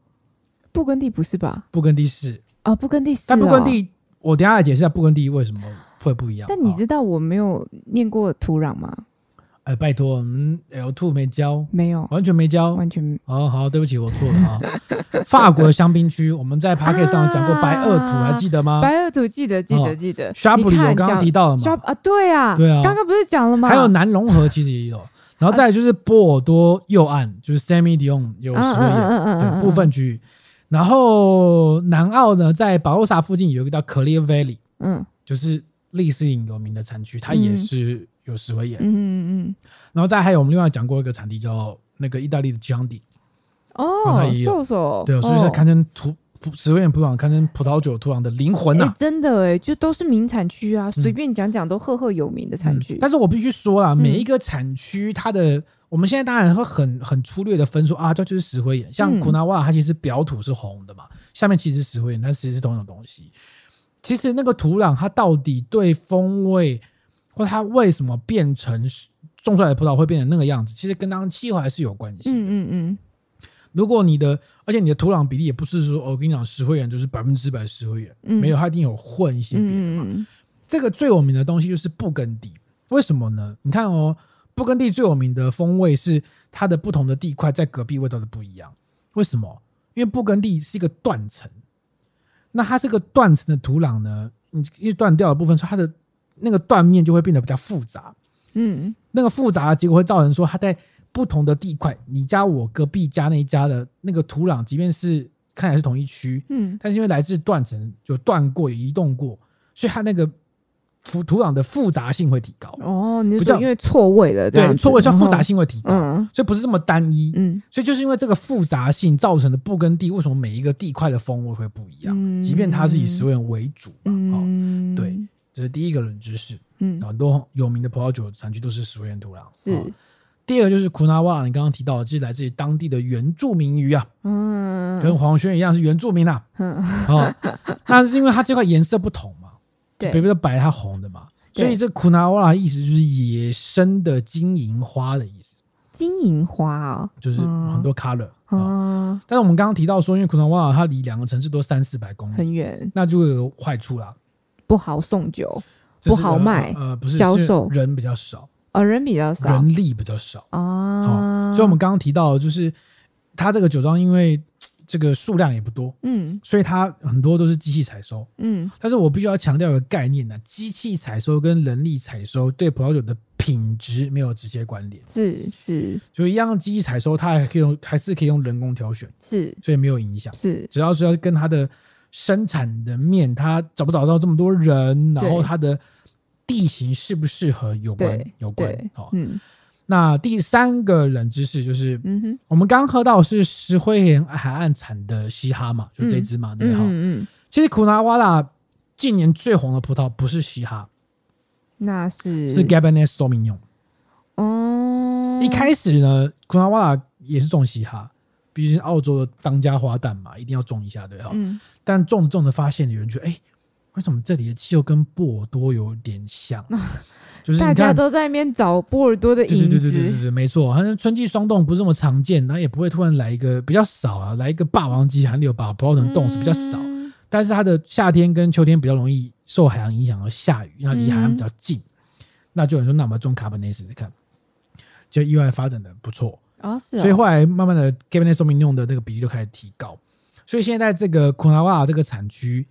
布根地不是吧？布根地是哦，布根地是、哦。但布根地，我等下来解释一下布根地为什么。会不一样，但你知道我没有念过土壤吗？哎，拜托，我们 L two 没教，没有，完全没教，完全。哦，好，对不起，我错了啊。法国的香槟区，我们在 Podcast 上讲过白垩土，还记得吗？白垩土记得，记得，记得。沙布里我刚刚提到了嘛？啊，对啊，对啊，刚刚不是讲了吗？还有南龙河其实也有，然后再来就是波尔多右岸，就是 Semillon 有石灰岩的部分区域，然后南澳呢，在保罗萨附近有一个叫 Clear Valley，嗯，就是。丽斯林有名的产区，它也是有石灰岩。嗯嗯嗯，然后再还有我们另外讲过一个产地叫那个意大利的江底。哦，它也有。对，所以是堪称土石灰岩土壤，堪称葡萄酒土壤的灵魂呐。真的哎，就都是名产区啊，随便讲讲都赫赫有名的产区。但是我必须说啦，每一个产区它的，我们现在当然会很很粗略的分说啊，这就是石灰岩。像库纳瓦，它其实表土是红的嘛，下面其实石灰岩，但其实是同一种东西。其实那个土壤，它到底对风味，或它为什么变成种出来的葡萄会变成那个样子，其实跟当时气候还是有关系的。嗯嗯嗯。如果你的，而且你的土壤比例也不是说，我跟你讲，石灰岩就是百分之百石灰岩，没有，它一定有混一些别的嘛。这个最有名的东西就是布根地，为什么呢？你看哦，布根地最有名的风味是它的不同的地块在隔壁味道的不一样。为什么？因为布根地是一个断层。那它这个断层的土壤呢，你因为断掉的部分，它的那个断面就会变得比较复杂。嗯，那个复杂的结果会造成说，它在不同的地块，你家我隔壁家那一家的那个土壤，即便是看起来是同一区，嗯，但是因为来自断层，就断过，有移动过，所以它那个土土壤的复杂性会提高。哦，你说因为错位了，对，错位叫复杂性会提高，嗯，所以不是这么单一。嗯，所以就是因为这个复杂性造成的不耕地，为什么每一个地块的风味会不一样？嗯，即便它是以石灰岩为主嘛，嗯，对，这是第一个冷知识。嗯，很多有名的葡萄酒产区都是石灰岩土壤。是。第二个就是库纳瓦拉，你刚刚提到的，就是来自于当地的原住民鱼啊，嗯，跟黄轩一样是原住民啊，嗯，哦，那是因为它这块颜色不同嘛，对，北边的白，它红的嘛，所以这库纳瓦拉意思就是野生的金银花的意思，金银花啊，就是很多 color，嗯，但是我们刚刚提到说，因为库纳瓦拉它离两个城市都三四百公里，很远，那就会有坏处啦，不好送酒，不好卖，呃，不是销售，人比较少。哦，人比较少，人力比较少。哦，所以我们刚刚提到，就是它这个酒庄，因为这个数量也不多，嗯，所以它很多都是机器采收，嗯。但是我必须要强调一个概念呢，机器采收跟人力采收对葡萄酒的品质没有直接关联，是是，就一样机器采收，它还可以用，还是可以用人工挑选，是，所以没有影响，是。只要是要跟它的生产的面，它找不找到这么多人，然后它的。地形适不适合有关有关好，嗯，那第三个冷知识就是，嗯哼，我们刚喝到是石灰岩海岸产的嘻哈嘛，就这支嘛，对哈，嗯嗯，其实库纳瓦拉近年最红的葡萄不是嘻哈，那是是 Cabernet Sauvignon 哦，一开始呢，库纳瓦拉也是种嘻哈，毕竟澳洲的当家花旦嘛，一定要种一下，对哈，嗯，但种着种着发现有人觉得，哎。为什么这里的气候跟波尔多有点像？就是大家都在那边找波尔多的影子。对对对对对对，没错。好像春季霜冻不是这么常见，然后也不会突然来一个比较少啊，来一个霸王级寒流把葡萄藤冻死比较少。但是它的夏天跟秋天比较容易受海洋影响而下雨，因为它离海岸比较近。那就有人说，那我们种卡本内试试看，就意外发展的不错啊。是。所以后来慢慢的，Cabernet Sauvignon 的那个比例就开始提高。所以现在这个库纳瓦拉这个产区。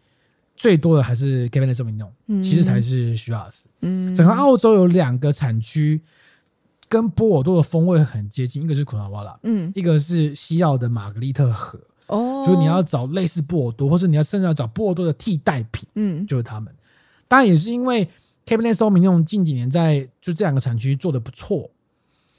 最多的还是 Cabernet Sauvignon，其实才是 Shiraz。嗯，整个澳洲有两个产区跟波尔多的风味很接近，一个是库纳瓦拉，嗯，一个是西澳的玛格丽特河。哦，就是你要找类似波尔多，或是你要甚至要找波尔多的替代品，嗯，就是他们。当然也是因为 Cabernet Sauvignon 近几年在就这两个产区做的不错，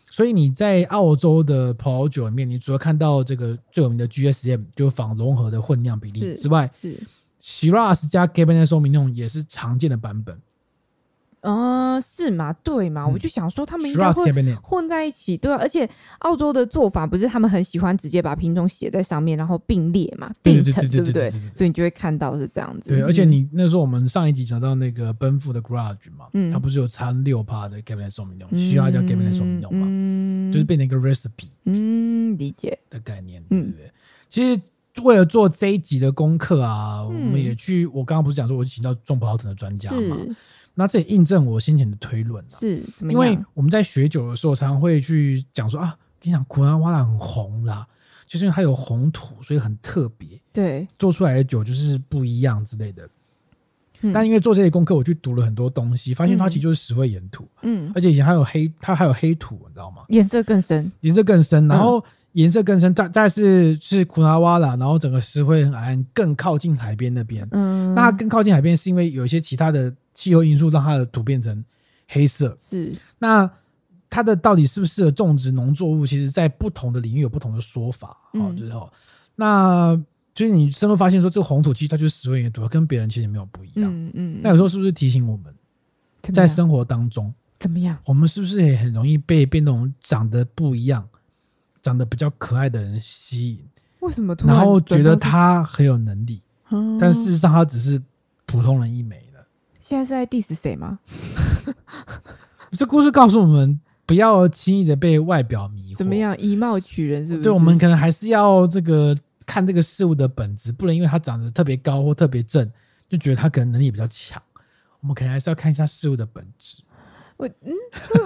所以你在澳洲的葡萄酒里面，你除了看到这个最有名的 GSM，就仿融合的混酿比例之外，是。Shiraz 加 Cabernet Sauvignon 也是常见的版本，呃，是吗？对吗？我就想说他们应该会混在一起，对啊。而且澳洲的做法不是他们很喜欢直接把品种写在上面，然后并列嘛，并成，对不对？所以你就会看到是这样子。对，而且你那时候我们上一集讲到那个奔富的 Garage 嘛，它不是有掺六趴的 Cabernet Sauvignon，Shiraz 加 Cabernet Sauvignon 嘛，就是变成一个 recipe，嗯，理解的概念，对不对？其实。为了做这一集的功课啊，嗯、我们也去。我刚刚不是讲说，我请到种葡萄藤的专家嘛？那这也印证我先前的推论啊。是，因为我们在学酒的时候，常常会去讲说啊，你讲库纳瓦拉很红啦，就是因为它有红土，所以很特别。对，做出来的酒就是不一样之类的。嗯、但因为做这些功课，我去读了很多东西，发现它其实就是石灰岩土。嗯，而且以前还有黑，它还有黑土，你知道吗？颜色更深，颜色更深，然后。嗯颜色更深，但但是是库纳瓦拉，然后整个石灰岩海岸更靠近海边那边。嗯，那它更靠近海边，是因为有一些其他的气候因素让它的土变成黑色。是，那它的到底适不适合种植农作物，其实在不同的领域有不同的说法。嗯，就是哦，那就是你深入发现说，这个红土其实它就是石灰岩土，跟别人其实没有不一样。嗯嗯。那有时候是不是提醒我们，在生活当中怎么样？我们是不是也很容易被被那种长得不一样？长得比较可爱的人吸引，为什么？然后觉得他很有能力，嗯、但事实上他只是普通人一枚的。现在是在 diss 谁吗？这故事告诉我们，不要轻易的被外表迷惑。怎么样，以貌取人是不是？对，我们可能还是要这个看这个事物的本质，不能因为他长得特别高或特别正，就觉得他可能能力比较强。我们可能还是要看一下事物的本质。我嗯，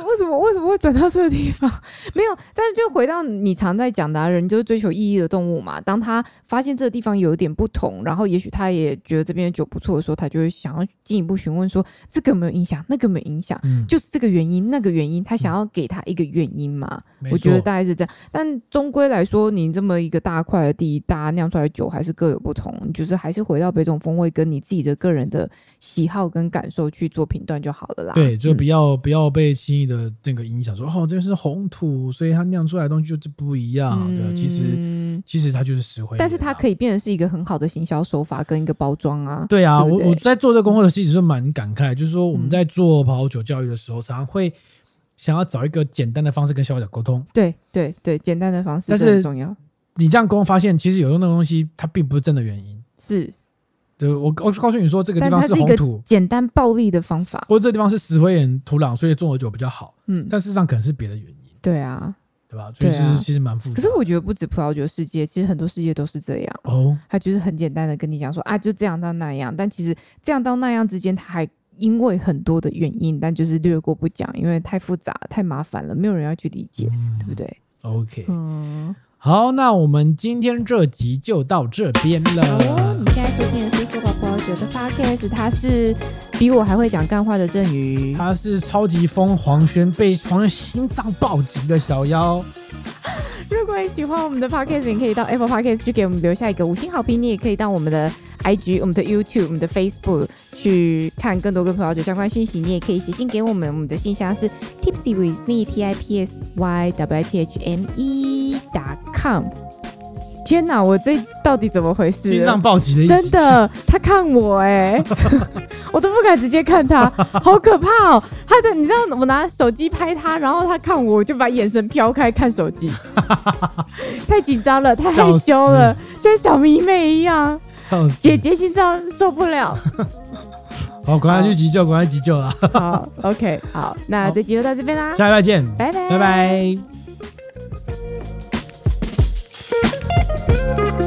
为 什么为什么会转到这个地方？没有，但是就回到你常在讲的，人就是追求意义的动物嘛。当他发现这个地方有一点不同，然后也许他也觉得这边的酒不错的时候，他就会想要进一步询问说，这个有没有影响，那个没有影响，嗯、就是这个原因，那个原因，他想要给他一个原因嘛。嗯、我觉得大概是这样。但终归来说，你这么一个大块的地，大家酿出来的酒还是各有不同，就是还是回到北种风味跟你自己的个人的喜好跟感受去做评断就好了啦。对，就不要、嗯。不要被轻易的这个影响，说哦，这是红土，所以它酿出来的东西就是不一样的。嗯、其实，其实它就是石灰，但是它可以变成是一个很好的行销手法跟一个包装啊。对啊，对对我我在做这个功课的时候，其实蛮感慨，就是说我们在做葡萄酒教育的时候，常常会想要找一个简单的方式跟消费者沟通。对对对，简单的方式很重要。你这样沟通发现，其实有用的东西，它并不是真的原因。是。对，我我告诉你说，这个地方是红土，简单暴力的方法，或者这个地方是石灰岩土壤，所以种的酒比较好。嗯，但事实上可能是别的原因。对啊，对吧？所以其实其实蛮复杂。可是我觉得不止葡萄酒世界，其实很多世界都是这样。哦，他就是很简单的跟你讲说啊，就这样到那样。但其实这样到那样之间，他还因为很多的原因，但就是略过不讲，因为太复杂、太麻烦了，没有人要去理解，嗯、对不对？OK，嗯。好，那我们今天这集就到这边了。哦，你现在收听的是说宝宝觉得 Podcast，他是比我还会讲干话的郑宇，他是超级疯黄轩，被黄轩心脏暴击的小妖。如果你喜欢我们的 Podcast，你可以到 Apple Podcast 去给我们留下一个五星好评。你也可以到我们的 IG、我们的 YouTube、我们的 Facebook 去看更多跟葡萄酒相关讯息。你也可以写信给我们，我们的信箱是 Tipsy with me T I P S Y W I T H M E com。天哪，我这到底怎么回事？心脏暴击的意思。真的，他看我哎、欸，我都不敢直接看他，好可怕哦！他的，你知道我拿手机拍他，然后他看我，我就把眼神飘开看手机，太紧张了，太害羞了，像小迷妹一样。姐姐心脏受不了。好，赶快去急救，赶快急救了。好，OK，好，那这集就到这边啦，下礼拜见，拜拜，拜拜。Thank you.